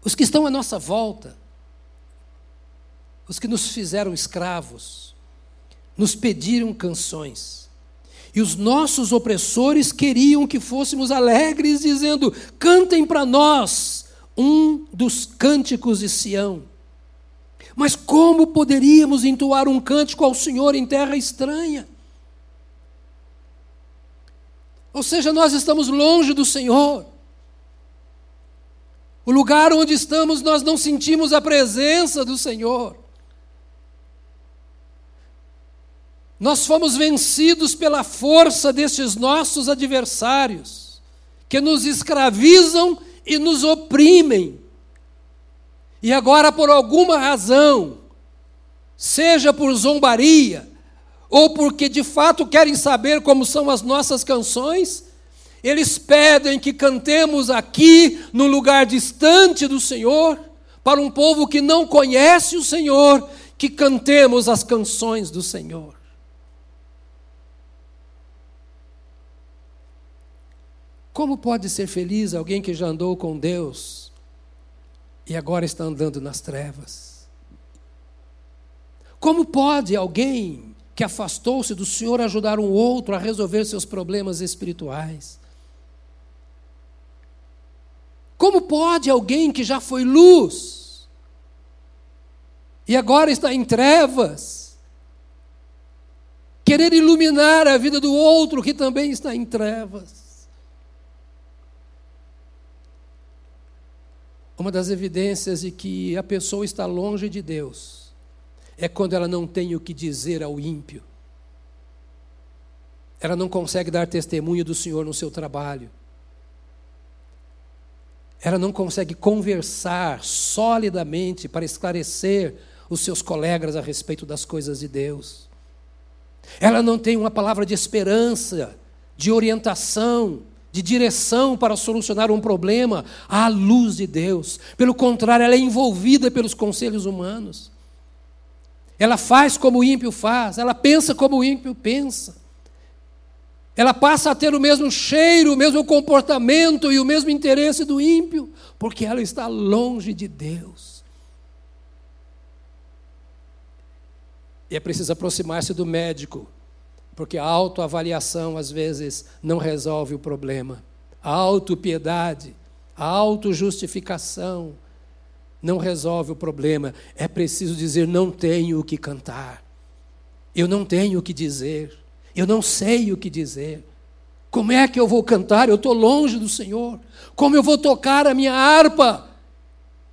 Os que estão à nossa volta, os que nos fizeram escravos, nos pediram canções. E os nossos opressores queriam que fôssemos alegres, dizendo: cantem para nós um dos cânticos de Sião. Mas como poderíamos entoar um cântico ao Senhor em terra estranha? Ou seja, nós estamos longe do Senhor. O lugar onde estamos, nós não sentimos a presença do Senhor. Nós fomos vencidos pela força destes nossos adversários, que nos escravizam e nos oprimem. E agora, por alguma razão, seja por zombaria, ou porque de fato querem saber como são as nossas canções, eles pedem que cantemos aqui, no lugar distante do Senhor, para um povo que não conhece o Senhor, que cantemos as canções do Senhor. Como pode ser feliz alguém que já andou com Deus e agora está andando nas trevas. Como pode alguém que afastou-se do Senhor ajudar um outro a resolver seus problemas espirituais? Como pode alguém que já foi luz e agora está em trevas querer iluminar a vida do outro que também está em trevas? Uma das evidências de que a pessoa está longe de Deus é quando ela não tem o que dizer ao ímpio. Ela não consegue dar testemunho do Senhor no seu trabalho. Ela não consegue conversar solidamente para esclarecer os seus colegas a respeito das coisas de Deus. Ela não tem uma palavra de esperança, de orientação, de direção para solucionar um problema à luz de Deus. Pelo contrário, ela é envolvida pelos conselhos humanos. Ela faz como o ímpio faz, ela pensa como o ímpio pensa. Ela passa a ter o mesmo cheiro, o mesmo comportamento e o mesmo interesse do ímpio, porque ela está longe de Deus. E é preciso aproximar-se do médico porque a autoavaliação às vezes não resolve o problema. A autopiedade, a autojustificação não resolve o problema. É preciso dizer: não tenho o que cantar, eu não tenho o que dizer, eu não sei o que dizer. Como é que eu vou cantar? Eu estou longe do Senhor. Como eu vou tocar a minha harpa?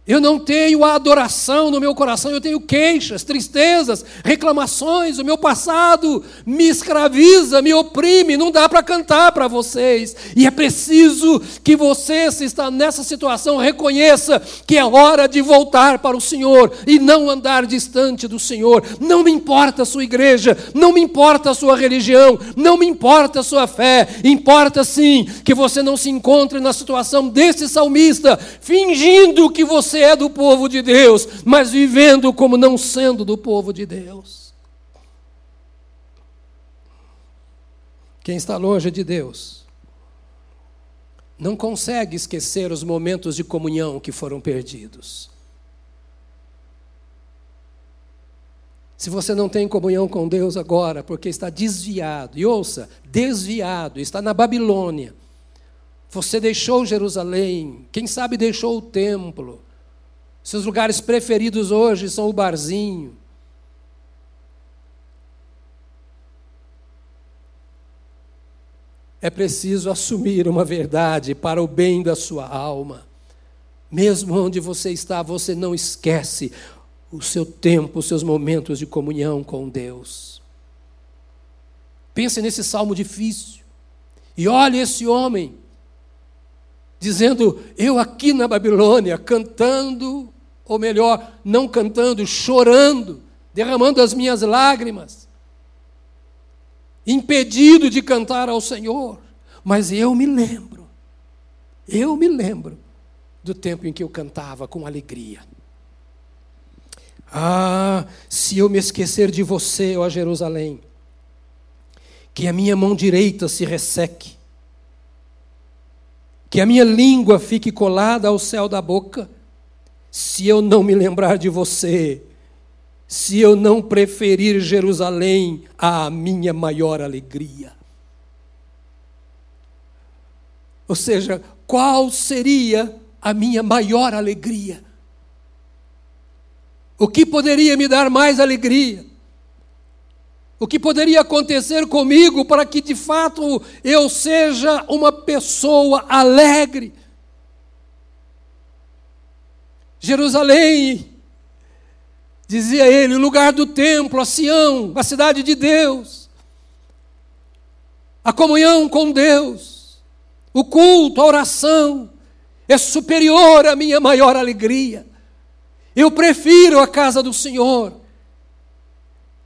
Eu não tenho a adoração no meu coração, eu tenho queixas, tristezas, reclamações. O meu passado me escraviza, me oprime, não dá para cantar para vocês. E é preciso que você, se está nessa situação, reconheça que é hora de voltar para o Senhor e não andar distante do Senhor. Não me importa a sua igreja, não me importa a sua religião, não me importa a sua fé. Importa sim que você não se encontre na situação desse salmista, fingindo que você você é do povo de Deus, mas vivendo como não sendo do povo de Deus. Quem está longe de Deus não consegue esquecer os momentos de comunhão que foram perdidos. Se você não tem comunhão com Deus agora, porque está desviado, e ouça, desviado, está na Babilônia, você deixou Jerusalém, quem sabe deixou o templo, seus lugares preferidos hoje são o barzinho. É preciso assumir uma verdade para o bem da sua alma. Mesmo onde você está, você não esquece o seu tempo, os seus momentos de comunhão com Deus. Pense nesse salmo difícil. E olhe esse homem dizendo: Eu aqui na Babilônia, cantando ou melhor, não cantando, chorando, derramando as minhas lágrimas, impedido de cantar ao Senhor. Mas eu me lembro, eu me lembro do tempo em que eu cantava com alegria. Ah, se eu me esquecer de você, ó Jerusalém, que a minha mão direita se resseque, que a minha língua fique colada ao céu da boca, se eu não me lembrar de você, se eu não preferir Jerusalém à minha maior alegria. Ou seja, qual seria a minha maior alegria? O que poderia me dar mais alegria? O que poderia acontecer comigo para que de fato eu seja uma pessoa alegre? Jerusalém, dizia ele, o lugar do templo, a Sião, a cidade de Deus, a comunhão com Deus, o culto, a oração, é superior à minha maior alegria. Eu prefiro a casa do Senhor.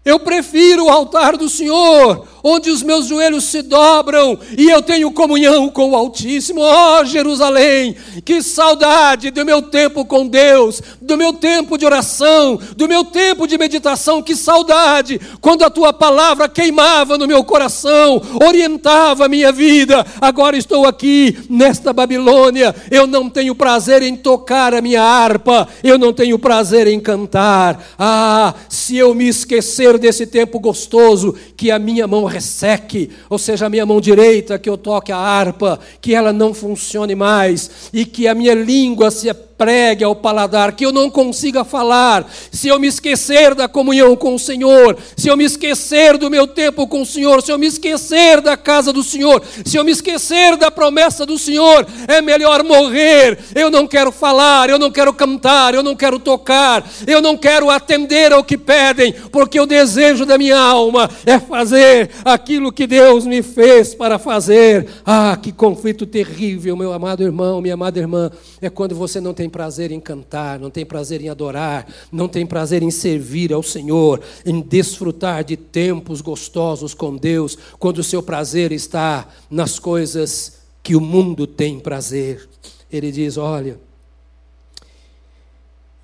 Eu prefiro o altar do Senhor onde os meus joelhos se dobram e eu tenho comunhão com o Altíssimo. Ó oh, Jerusalém, que saudade do meu tempo com Deus, do meu tempo de oração, do meu tempo de meditação, que saudade quando a tua palavra queimava no meu coração, orientava a minha vida. Agora estou aqui nesta Babilônia, eu não tenho prazer em tocar a minha harpa, eu não tenho prazer em cantar. Ah, se eu me esquecer desse tempo gostoso que a minha mão resseque, ou seja, a minha mão direita, que eu toque a harpa, que ela não funcione mais, e que a minha língua se pregue ao paladar, que eu não consiga falar, se eu me esquecer da comunhão com o Senhor, se eu me esquecer do meu tempo com o Senhor, se eu me esquecer da casa do Senhor, se eu me esquecer da promessa do Senhor, é melhor morrer. Eu não quero falar, eu não quero cantar, eu não quero tocar, eu não quero atender ao que pedem, porque o desejo da minha alma é fazer aquilo que Deus me fez para fazer. Ah, que conflito terrível, meu amado irmão, minha amada irmã, é quando você não tem prazer em cantar, não tem prazer em adorar, não tem prazer em servir ao Senhor, em desfrutar de tempos gostosos com Deus, quando o seu prazer está nas coisas que o mundo tem prazer. Ele diz: Olha,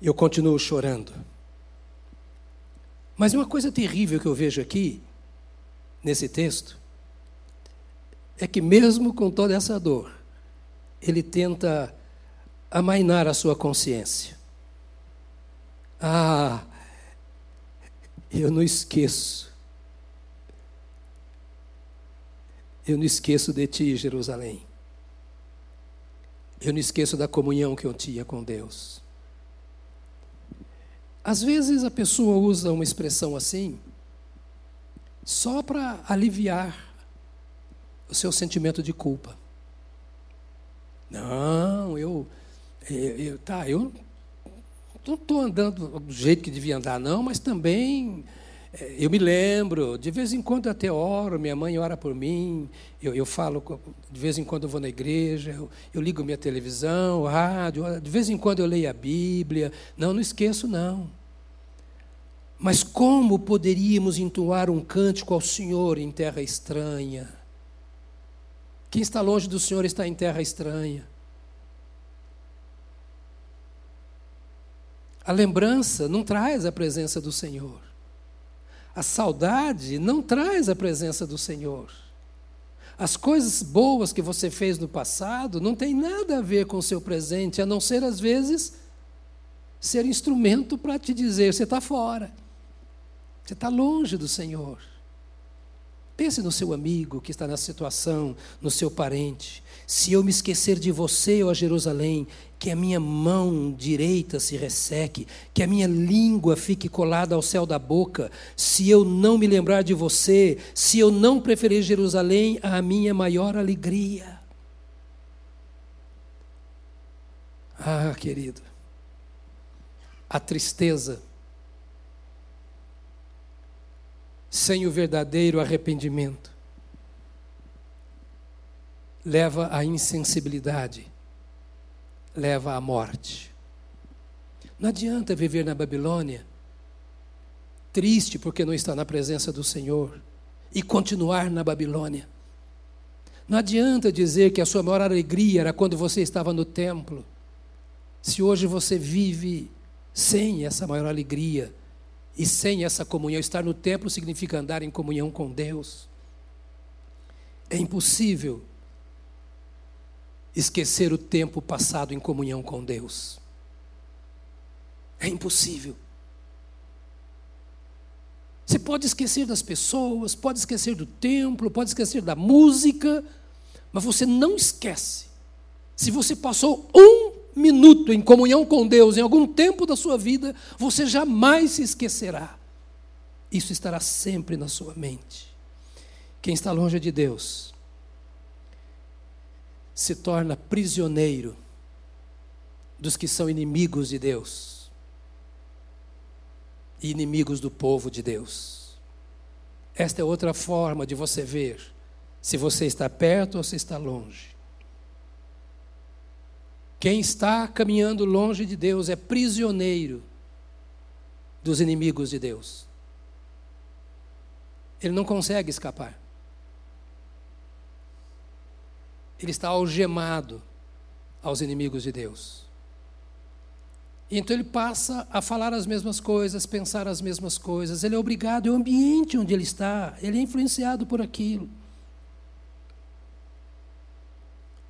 eu continuo chorando. Mas uma coisa terrível que eu vejo aqui, nesse texto, é que mesmo com toda essa dor, ele tenta amainar a sua consciência. Ah, eu não esqueço. Eu não esqueço de ti, Jerusalém. Eu não esqueço da comunhão que eu tinha com Deus. Às vezes a pessoa usa uma expressão assim, só para aliviar o seu sentimento de culpa. Não, eu eu, tá, eu não estou andando do jeito que devia andar, não, mas também é, eu me lembro, de vez em quando até oro, minha mãe ora por mim, eu, eu falo, de vez em quando eu vou na igreja, eu, eu ligo minha televisão, rádio, de vez em quando eu leio a Bíblia. Não, não esqueço, não. Mas como poderíamos entoar um cântico ao Senhor em terra estranha? Quem está longe do Senhor está em terra estranha. A lembrança não traz a presença do Senhor. A saudade não traz a presença do Senhor. As coisas boas que você fez no passado não tem nada a ver com o seu presente, a não ser, às vezes, ser instrumento para te dizer: você está fora, você está longe do Senhor. Pense no seu amigo que está nessa situação, no seu parente. Se eu me esquecer de você, ó Jerusalém, que a minha mão direita se resseque, que a minha língua fique colada ao céu da boca, se eu não me lembrar de você, se eu não preferir Jerusalém, a minha maior alegria. Ah, querido, a tristeza sem o verdadeiro arrependimento, leva à insensibilidade, leva à morte. Não adianta viver na Babilônia triste porque não está na presença do Senhor e continuar na Babilônia. Não adianta dizer que a sua maior alegria era quando você estava no templo, se hoje você vive sem essa maior alegria, e sem essa comunhão, estar no templo significa andar em comunhão com Deus. É impossível esquecer o tempo passado em comunhão com Deus. É impossível. Você pode esquecer das pessoas, pode esquecer do templo, pode esquecer da música, mas você não esquece. Se você passou um minuto em comunhão com Deus, em algum tempo da sua vida, você jamais se esquecerá. Isso estará sempre na sua mente. Quem está longe de Deus se torna prisioneiro dos que são inimigos de Deus e inimigos do povo de Deus. Esta é outra forma de você ver se você está perto ou se está longe. Quem está caminhando longe de Deus é prisioneiro dos inimigos de Deus. Ele não consegue escapar. Ele está algemado aos inimigos de Deus. Então ele passa a falar as mesmas coisas, pensar as mesmas coisas. Ele é obrigado, é o ambiente onde ele está, ele é influenciado por aquilo.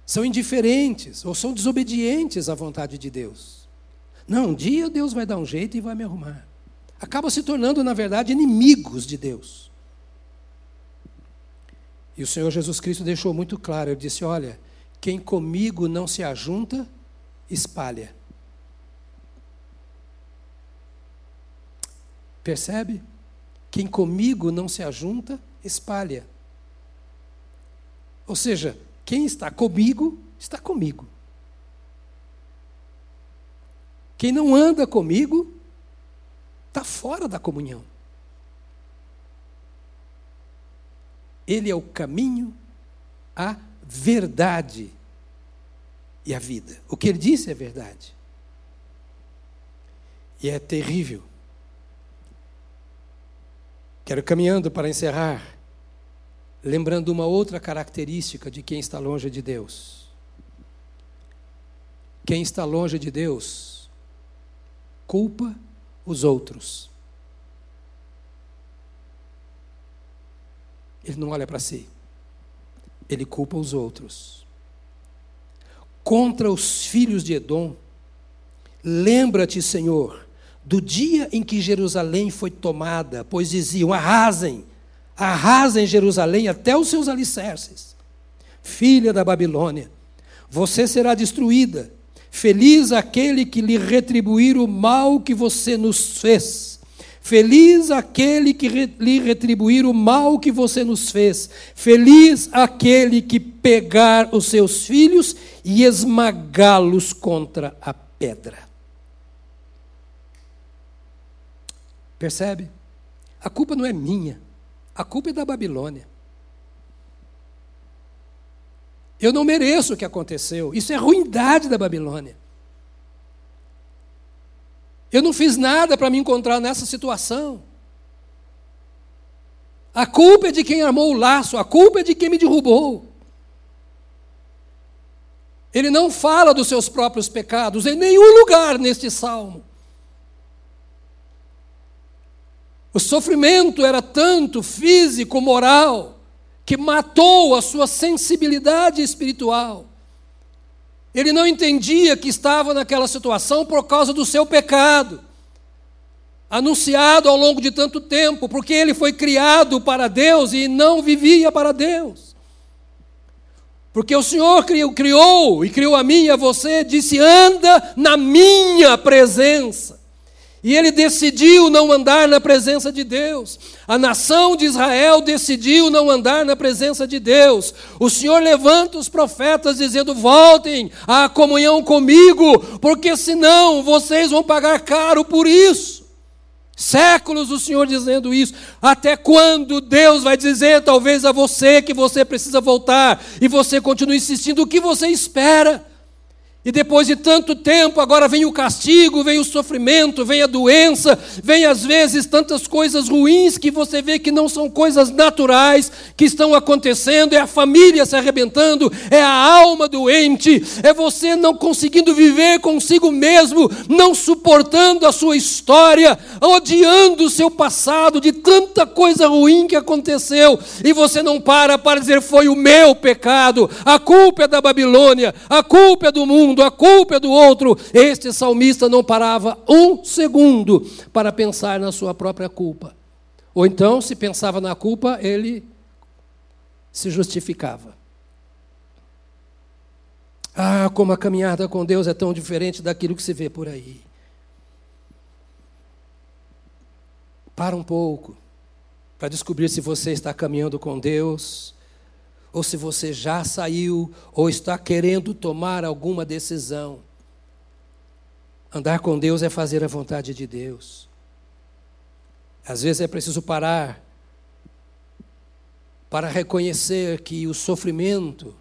São indiferentes ou são desobedientes à vontade de Deus. Não, um dia Deus vai dar um jeito e vai me arrumar. Acaba se tornando, na verdade, inimigos de Deus. E o Senhor Jesus Cristo deixou muito claro: Ele disse: Olha, quem comigo não se ajunta, espalha. Percebe? Quem comigo não se ajunta, espalha. Ou seja, quem está comigo, está comigo. Quem não anda comigo, está fora da comunhão. Ele é o caminho, a verdade e a vida. O que ele disse é verdade. E é terrível. Quero caminhando para encerrar lembrando uma outra característica de quem está longe de Deus. Quem está longe de Deus culpa os outros. Ele não olha para si, ele culpa os outros. Contra os filhos de Edom, lembra-te, Senhor, do dia em que Jerusalém foi tomada, pois diziam: arrasem arrasa em Jerusalém até os seus alicerces. Filha da Babilônia, você será destruída. Feliz aquele que lhe retribuir o mal que você nos fez. Feliz aquele que re, lhe retribuir o mal que você nos fez. Feliz aquele que pegar os seus filhos e esmagá-los contra a pedra. Percebe? A culpa não é minha, a culpa é da Babilônia. Eu não mereço o que aconteceu, isso é ruindade da Babilônia. Eu não fiz nada para me encontrar nessa situação. A culpa é de quem armou o laço, a culpa é de quem me derrubou. Ele não fala dos seus próprios pecados em nenhum lugar neste salmo. O sofrimento era tanto físico, moral, que matou a sua sensibilidade espiritual. Ele não entendia que estava naquela situação por causa do seu pecado, anunciado ao longo de tanto tempo, porque ele foi criado para Deus e não vivia para Deus. Porque o Senhor criou, criou e criou a mim e a você, disse: anda na minha presença. E ele decidiu não andar na presença de Deus. A nação de Israel decidiu não andar na presença de Deus. O Senhor levanta os profetas dizendo: voltem à comunhão comigo, porque senão vocês vão pagar caro por isso. Séculos o Senhor dizendo isso. Até quando Deus vai dizer, talvez a você, que você precisa voltar e você continua insistindo, o que você espera? E depois de tanto tempo, agora vem o castigo, vem o sofrimento, vem a doença, vem às vezes tantas coisas ruins que você vê que não são coisas naturais que estão acontecendo, é a família se arrebentando, é a alma doente, é você não conseguindo viver consigo mesmo, não suportando a sua história, odiando o seu passado de tanta coisa ruim que aconteceu, e você não para para dizer foi o meu pecado, a culpa é da Babilônia, a culpa é do mundo mundo, a culpa é do outro. Este salmista não parava um segundo para pensar na sua própria culpa. Ou então, se pensava na culpa, ele se justificava. Ah, como a caminhada com Deus é tão diferente daquilo que se vê por aí. Para um pouco para descobrir se você está caminhando com Deus ou se você já saiu ou está querendo tomar alguma decisão. Andar com Deus é fazer a vontade de Deus. Às vezes é preciso parar para reconhecer que o sofrimento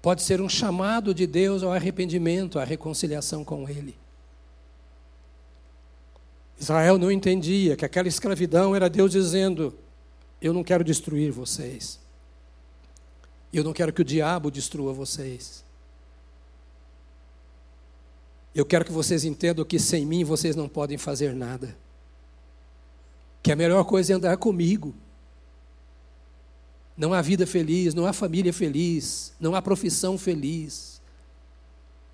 pode ser um chamado de Deus ao arrependimento, à reconciliação com Ele. Israel não entendia que aquela escravidão era Deus dizendo: Eu não quero destruir vocês. Eu não quero que o diabo destrua vocês. Eu quero que vocês entendam que sem mim vocês não podem fazer nada. Que a melhor coisa é andar comigo. Não há vida feliz, não há família feliz, não há profissão feliz.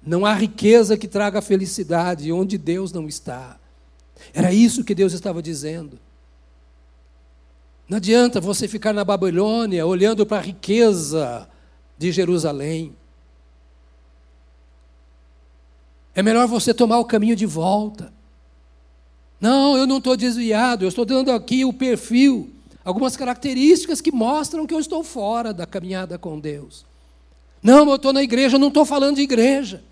Não há riqueza que traga felicidade onde Deus não está. Era isso que Deus estava dizendo. Não adianta você ficar na Babilônia olhando para a riqueza de Jerusalém. É melhor você tomar o caminho de volta. Não, eu não estou desviado, eu estou dando aqui o perfil, algumas características que mostram que eu estou fora da caminhada com Deus. Não, eu estou na igreja, eu não estou falando de igreja.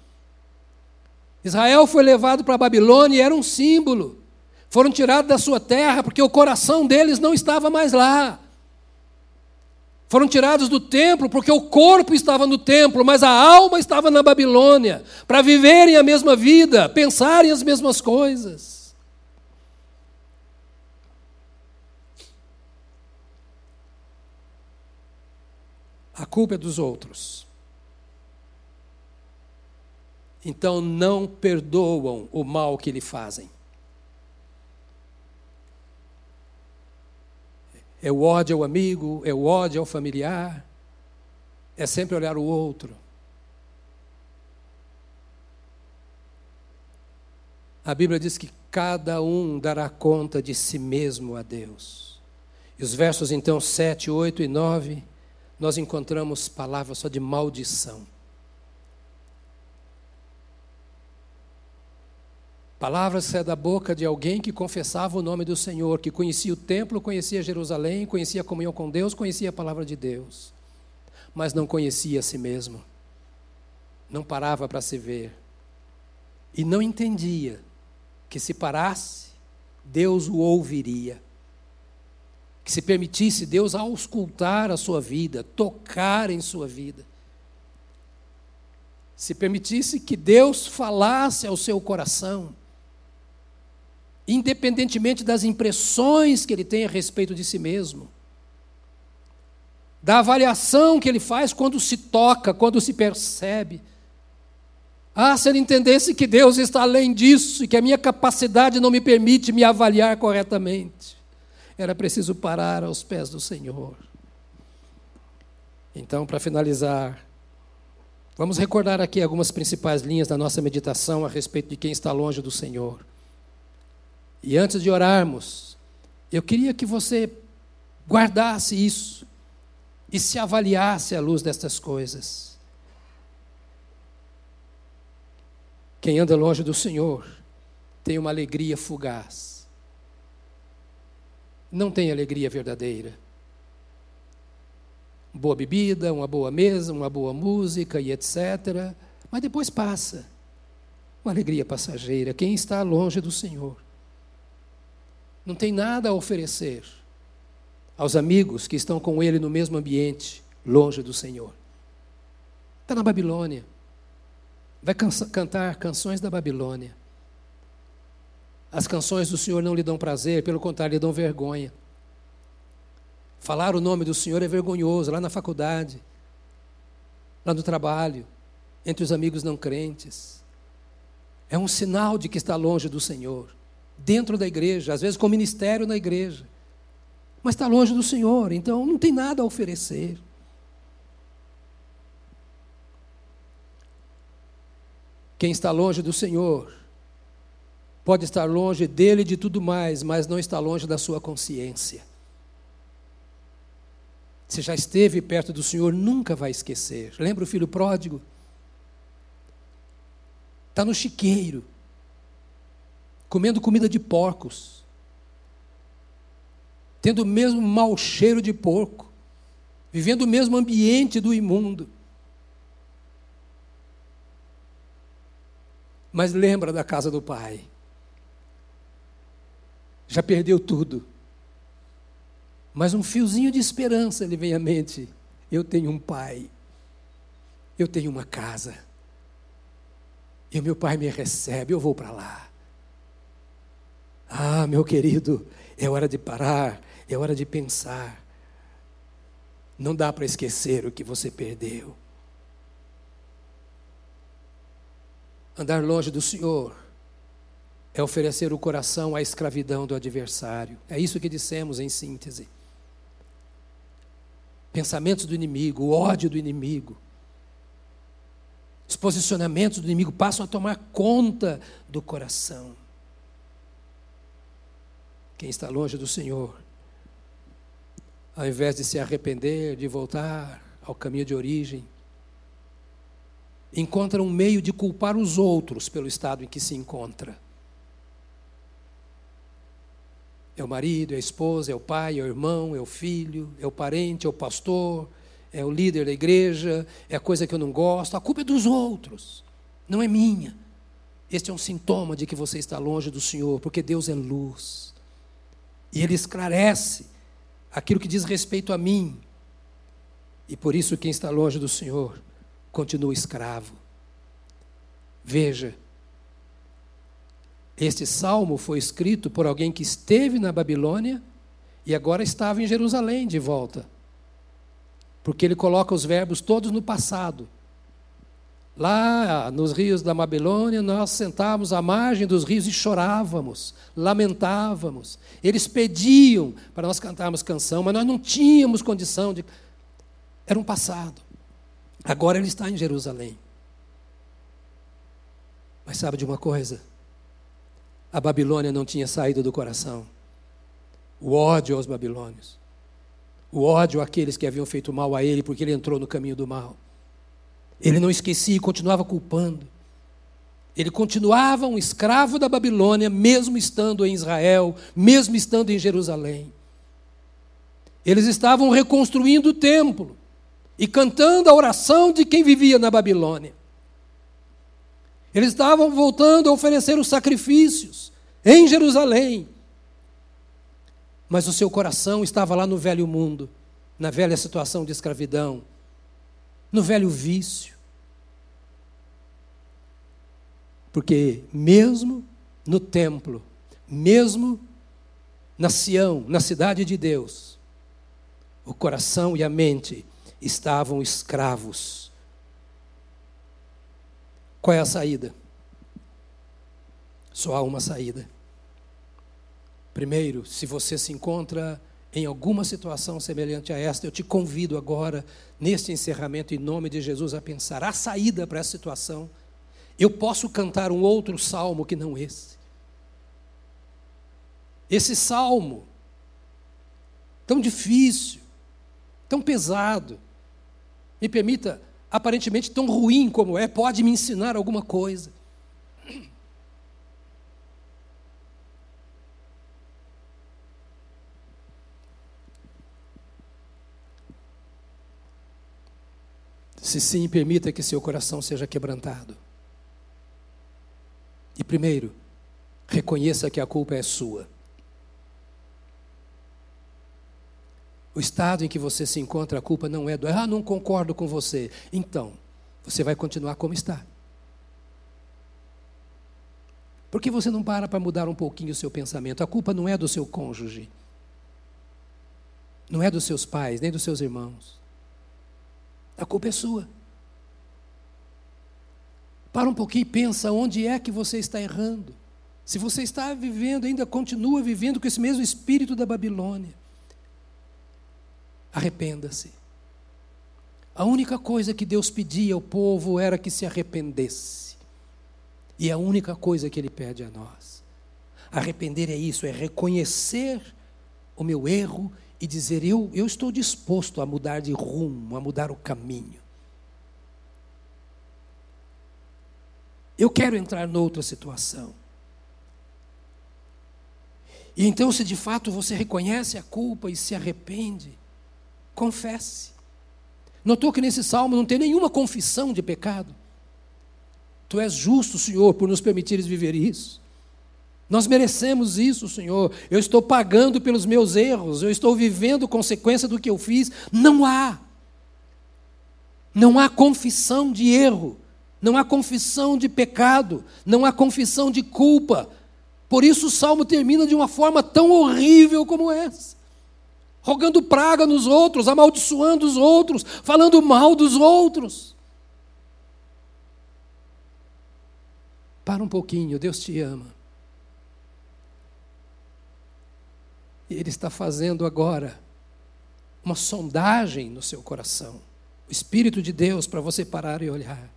Israel foi levado para a Babilônia e era um símbolo. Foram tirados da sua terra porque o coração deles não estava mais lá. Foram tirados do templo porque o corpo estava no templo, mas a alma estava na Babilônia, para viverem a mesma vida, pensarem as mesmas coisas. A culpa é dos outros. Então não perdoam o mal que lhe fazem. É o ódio ao amigo, é o ódio ao familiar, é sempre olhar o outro. A Bíblia diz que cada um dará conta de si mesmo a Deus. E os versos então 7, 8 e 9, nós encontramos palavras só de maldição. Palavras saem da boca de alguém que confessava o nome do Senhor, que conhecia o templo, conhecia Jerusalém, conhecia a comunhão com Deus, conhecia a palavra de Deus, mas não conhecia a si mesmo. Não parava para se ver. E não entendia que se parasse Deus o ouviria. Que se permitisse Deus auscultar a sua vida, tocar em sua vida. Se permitisse que Deus falasse ao seu coração, independentemente das impressões que ele tem a respeito de si mesmo da avaliação que ele faz quando se toca, quando se percebe. Ah, se ele entendesse que Deus está além disso e que a minha capacidade não me permite me avaliar corretamente, era preciso parar aos pés do Senhor. Então, para finalizar, vamos recordar aqui algumas principais linhas da nossa meditação a respeito de quem está longe do Senhor. E antes de orarmos, eu queria que você guardasse isso e se avaliasse à luz destas coisas. Quem anda longe do Senhor tem uma alegria fugaz. Não tem alegria verdadeira. Boa bebida, uma boa mesa, uma boa música e etc. Mas depois passa. Uma alegria passageira. Quem está longe do Senhor não tem nada a oferecer aos amigos que estão com ele no mesmo ambiente, longe do Senhor. Está na Babilônia. Vai cantar canções da Babilônia. As canções do Senhor não lhe dão prazer, pelo contrário, lhe dão vergonha. Falar o nome do Senhor é vergonhoso, lá na faculdade, lá no trabalho, entre os amigos não crentes. É um sinal de que está longe do Senhor, dentro da igreja, às vezes com ministério na igreja mas está longe do Senhor, então não tem nada a oferecer. Quem está longe do Senhor pode estar longe dele e de tudo mais, mas não está longe da sua consciência. Se já esteve perto do Senhor, nunca vai esquecer. Lembra o filho pródigo? Está no chiqueiro, comendo comida de porcos tendo o mesmo mau cheiro de porco, vivendo o mesmo ambiente do imundo. Mas lembra da casa do pai. Já perdeu tudo. Mas um fiozinho de esperança lhe vem à mente. Eu tenho um pai. Eu tenho uma casa. E o meu pai me recebe, eu vou para lá. Ah, meu querido, é hora de parar, é hora de pensar. Não dá para esquecer o que você perdeu. Andar longe do Senhor é oferecer o coração à escravidão do adversário. É isso que dissemos em síntese. Pensamentos do inimigo, o ódio do inimigo, os posicionamentos do inimigo passam a tomar conta do coração. Quem está longe do Senhor, ao invés de se arrepender, de voltar ao caminho de origem, encontra um meio de culpar os outros pelo estado em que se encontra. É o marido, é a esposa, é o pai, é o irmão, é o filho, é o parente, é o pastor, é o líder da igreja, é a coisa que eu não gosto. A culpa é dos outros, não é minha. Este é um sintoma de que você está longe do Senhor, porque Deus é luz. E ele esclarece aquilo que diz respeito a mim. E por isso quem está longe do Senhor continua escravo. Veja, este salmo foi escrito por alguém que esteve na Babilônia e agora estava em Jerusalém de volta. Porque ele coloca os verbos todos no passado. Lá nos rios da Babilônia, nós sentávamos à margem dos rios e chorávamos, lamentávamos. Eles pediam para nós cantarmos canção, mas nós não tínhamos condição de. Era um passado. Agora ele está em Jerusalém. Mas sabe de uma coisa? A Babilônia não tinha saído do coração. O ódio aos babilônios. O ódio àqueles que haviam feito mal a ele porque ele entrou no caminho do mal. Ele não esquecia e continuava culpando. Ele continuava um escravo da Babilônia, mesmo estando em Israel, mesmo estando em Jerusalém. Eles estavam reconstruindo o templo e cantando a oração de quem vivia na Babilônia. Eles estavam voltando a oferecer os sacrifícios em Jerusalém, mas o seu coração estava lá no velho mundo, na velha situação de escravidão, no velho vício. Porque mesmo no templo, mesmo na Sião, na cidade de Deus, o coração e a mente estavam escravos. Qual é a saída? Só há uma saída. Primeiro, se você se encontra em alguma situação semelhante a esta, eu te convido agora, neste encerramento, em nome de Jesus, a pensar a saída para essa situação. Eu posso cantar um outro salmo que não esse. Esse salmo, tão difícil, tão pesado, me permita, aparentemente tão ruim como é, pode me ensinar alguma coisa. Se sim, permita que seu coração seja quebrantado. E primeiro, reconheça que a culpa é sua. O estado em que você se encontra, a culpa não é do, ah, não concordo com você. Então, você vai continuar como está. Por que você não para para mudar um pouquinho o seu pensamento? A culpa não é do seu cônjuge, não é dos seus pais, nem dos seus irmãos. A culpa é sua. Para um pouquinho e pensa onde é que você está errando. Se você está vivendo, ainda continua vivendo com esse mesmo espírito da Babilônia. Arrependa-se. A única coisa que Deus pedia ao povo era que se arrependesse. E a única coisa que Ele pede a nós. Arrepender é isso, é reconhecer o meu erro e dizer: eu, eu estou disposto a mudar de rumo, a mudar o caminho. Eu quero entrar noutra situação. E então, se de fato você reconhece a culpa e se arrepende, confesse. Notou que nesse salmo não tem nenhuma confissão de pecado? Tu és justo, Senhor, por nos permitires viver isso. Nós merecemos isso, Senhor. Eu estou pagando pelos meus erros, eu estou vivendo consequência do que eu fiz. Não há. Não há confissão de erro, não há confissão de pecado, não há confissão de culpa. Por isso o salmo termina de uma forma tão horrível como essa rogando praga nos outros, amaldiçoando os outros, falando mal dos outros. Para um pouquinho, Deus te ama. E Ele está fazendo agora uma sondagem no seu coração. O Espírito de Deus para você parar e olhar.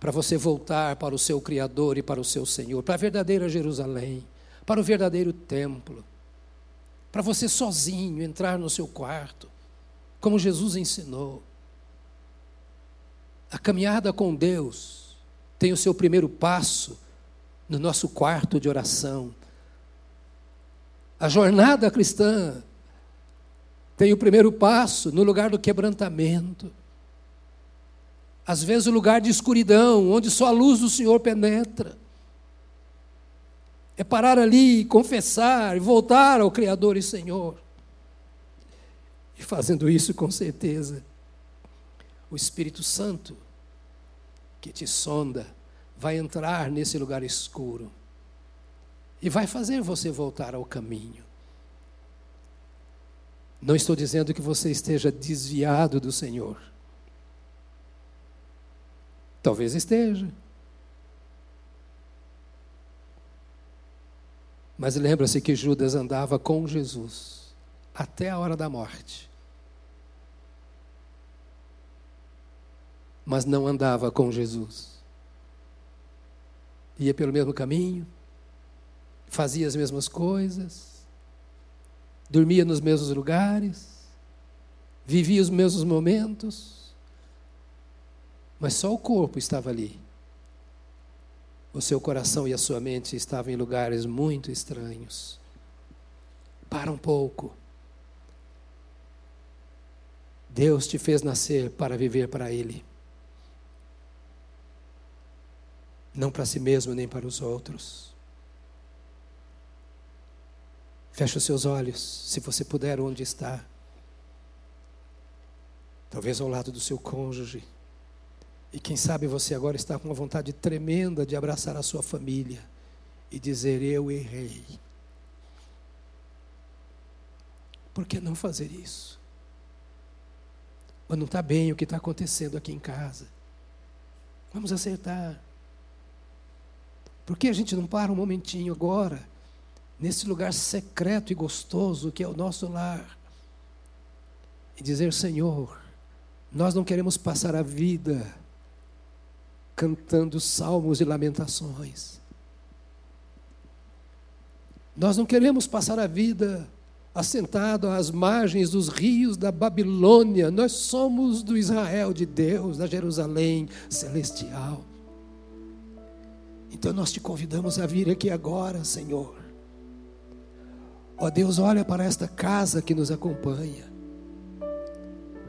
Para você voltar para o seu Criador e para o seu Senhor, para a verdadeira Jerusalém, para o verdadeiro templo para você sozinho entrar no seu quarto, como Jesus ensinou. A caminhada com Deus tem o seu primeiro passo no nosso quarto de oração. A jornada cristã tem o primeiro passo no lugar do quebrantamento. Às vezes, o lugar de escuridão, onde só a luz do Senhor penetra. É parar ali, confessar, voltar ao Criador e Senhor. E fazendo isso, com certeza, o Espírito Santo, que te sonda, vai entrar nesse lugar escuro e vai fazer você voltar ao caminho. Não estou dizendo que você esteja desviado do Senhor. Talvez esteja. Mas lembra-se que Judas andava com Jesus até a hora da morte. Mas não andava com Jesus. Ia pelo mesmo caminho, fazia as mesmas coisas, dormia nos mesmos lugares, vivia os mesmos momentos, mas só o corpo estava ali o seu coração e a sua mente estavam em lugares muito estranhos. Para um pouco. Deus te fez nascer para viver para Ele. Não para si mesmo nem para os outros. Feche os seus olhos, se você puder, onde está. Talvez ao lado do seu cônjuge. E quem sabe você agora está com uma vontade tremenda de abraçar a sua família e dizer: Eu errei. Por que não fazer isso? Mas não está bem o que está acontecendo aqui em casa. Vamos acertar. Por que a gente não para um momentinho agora, nesse lugar secreto e gostoso que é o nosso lar, e dizer: Senhor, nós não queremos passar a vida cantando salmos e lamentações. Nós não queremos passar a vida assentado às margens dos rios da Babilônia. Nós somos do Israel de Deus, da Jerusalém celestial. Então nós te convidamos a vir aqui agora, Senhor. Ó Deus, olha para esta casa que nos acompanha,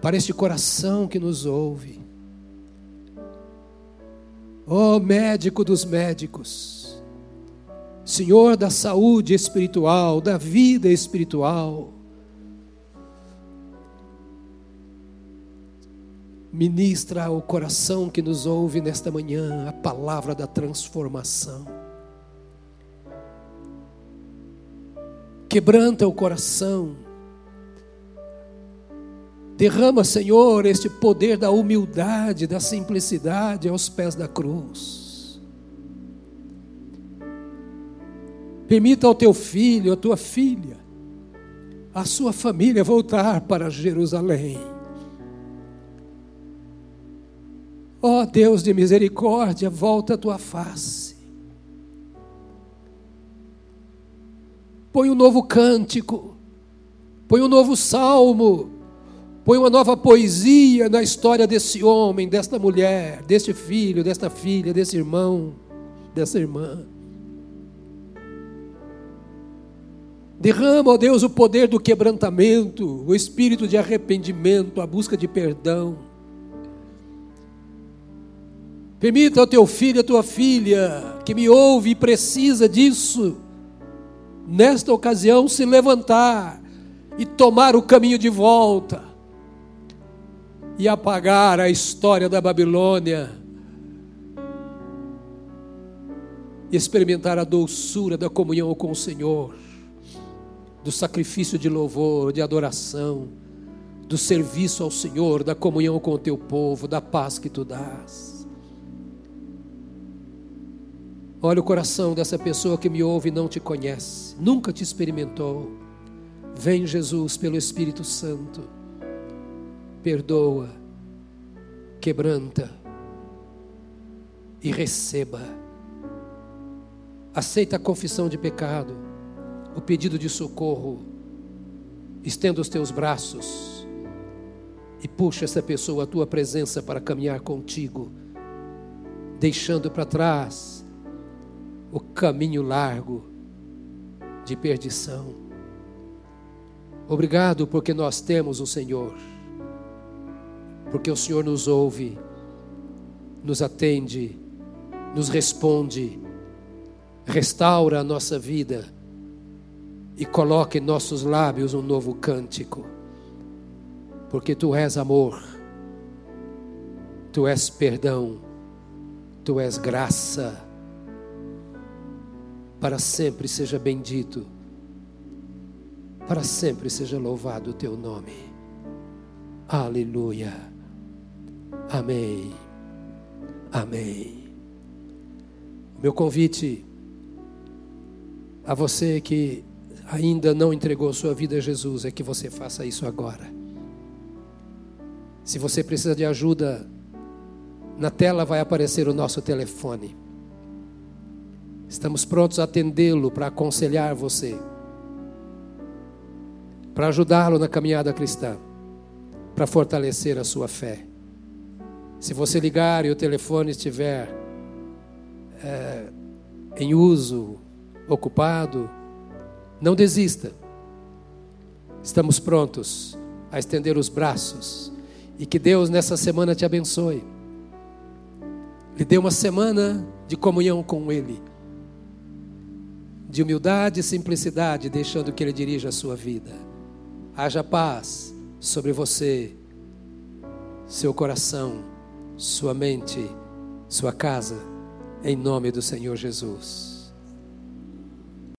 para este coração que nos ouve. Ó médico dos médicos, Senhor da saúde espiritual, da vida espiritual, Ministra ao coração que nos ouve nesta manhã a palavra da transformação. Quebranta o coração. Derrama, Senhor, este poder da humildade, da simplicidade aos pés da cruz. Permita ao teu filho, à tua filha, a sua família voltar para Jerusalém Ó oh, Deus de misericórdia, volta a tua face. Põe um novo cântico, põe um novo salmo, põe uma nova poesia na história desse homem, desta mulher, deste filho, desta filha, desse irmão, dessa irmã. Derrama, ó Deus, o poder do quebrantamento, o espírito de arrependimento, a busca de perdão. Permita ao teu filho, a tua filha, que me ouve e precisa disso, nesta ocasião se levantar e tomar o caminho de volta e apagar a história da Babilônia, e experimentar a doçura da comunhão com o Senhor, do sacrifício de louvor, de adoração, do serviço ao Senhor, da comunhão com o teu povo, da paz que tu dás. Olha o coração dessa pessoa que me ouve e não te conhece, nunca te experimentou. Vem, Jesus, pelo Espírito Santo, perdoa, quebranta e receba. Aceita a confissão de pecado, o pedido de socorro, estenda os teus braços e puxa essa pessoa à tua presença para caminhar contigo, deixando para trás o caminho largo de perdição. Obrigado porque nós temos o Senhor, porque o Senhor nos ouve, nos atende, nos responde, restaura a nossa vida e coloca em nossos lábios um novo cântico, porque Tu és amor, Tu és perdão, Tu és graça para sempre seja bendito, para sempre seja louvado o teu nome. Aleluia. Amém. Amém. Meu convite a você que ainda não entregou sua vida a Jesus é que você faça isso agora. Se você precisa de ajuda, na tela vai aparecer o nosso telefone. Estamos prontos a atendê-lo para aconselhar você, para ajudá-lo na caminhada cristã, para fortalecer a sua fé. Se você ligar e o telefone estiver é, em uso, ocupado, não desista. Estamos prontos a estender os braços e que Deus nessa semana te abençoe. Lhe dê uma semana de comunhão com Ele de humildade e simplicidade, deixando que Ele dirija a sua vida. Haja paz sobre você, seu coração, sua mente, sua casa, em nome do Senhor Jesus.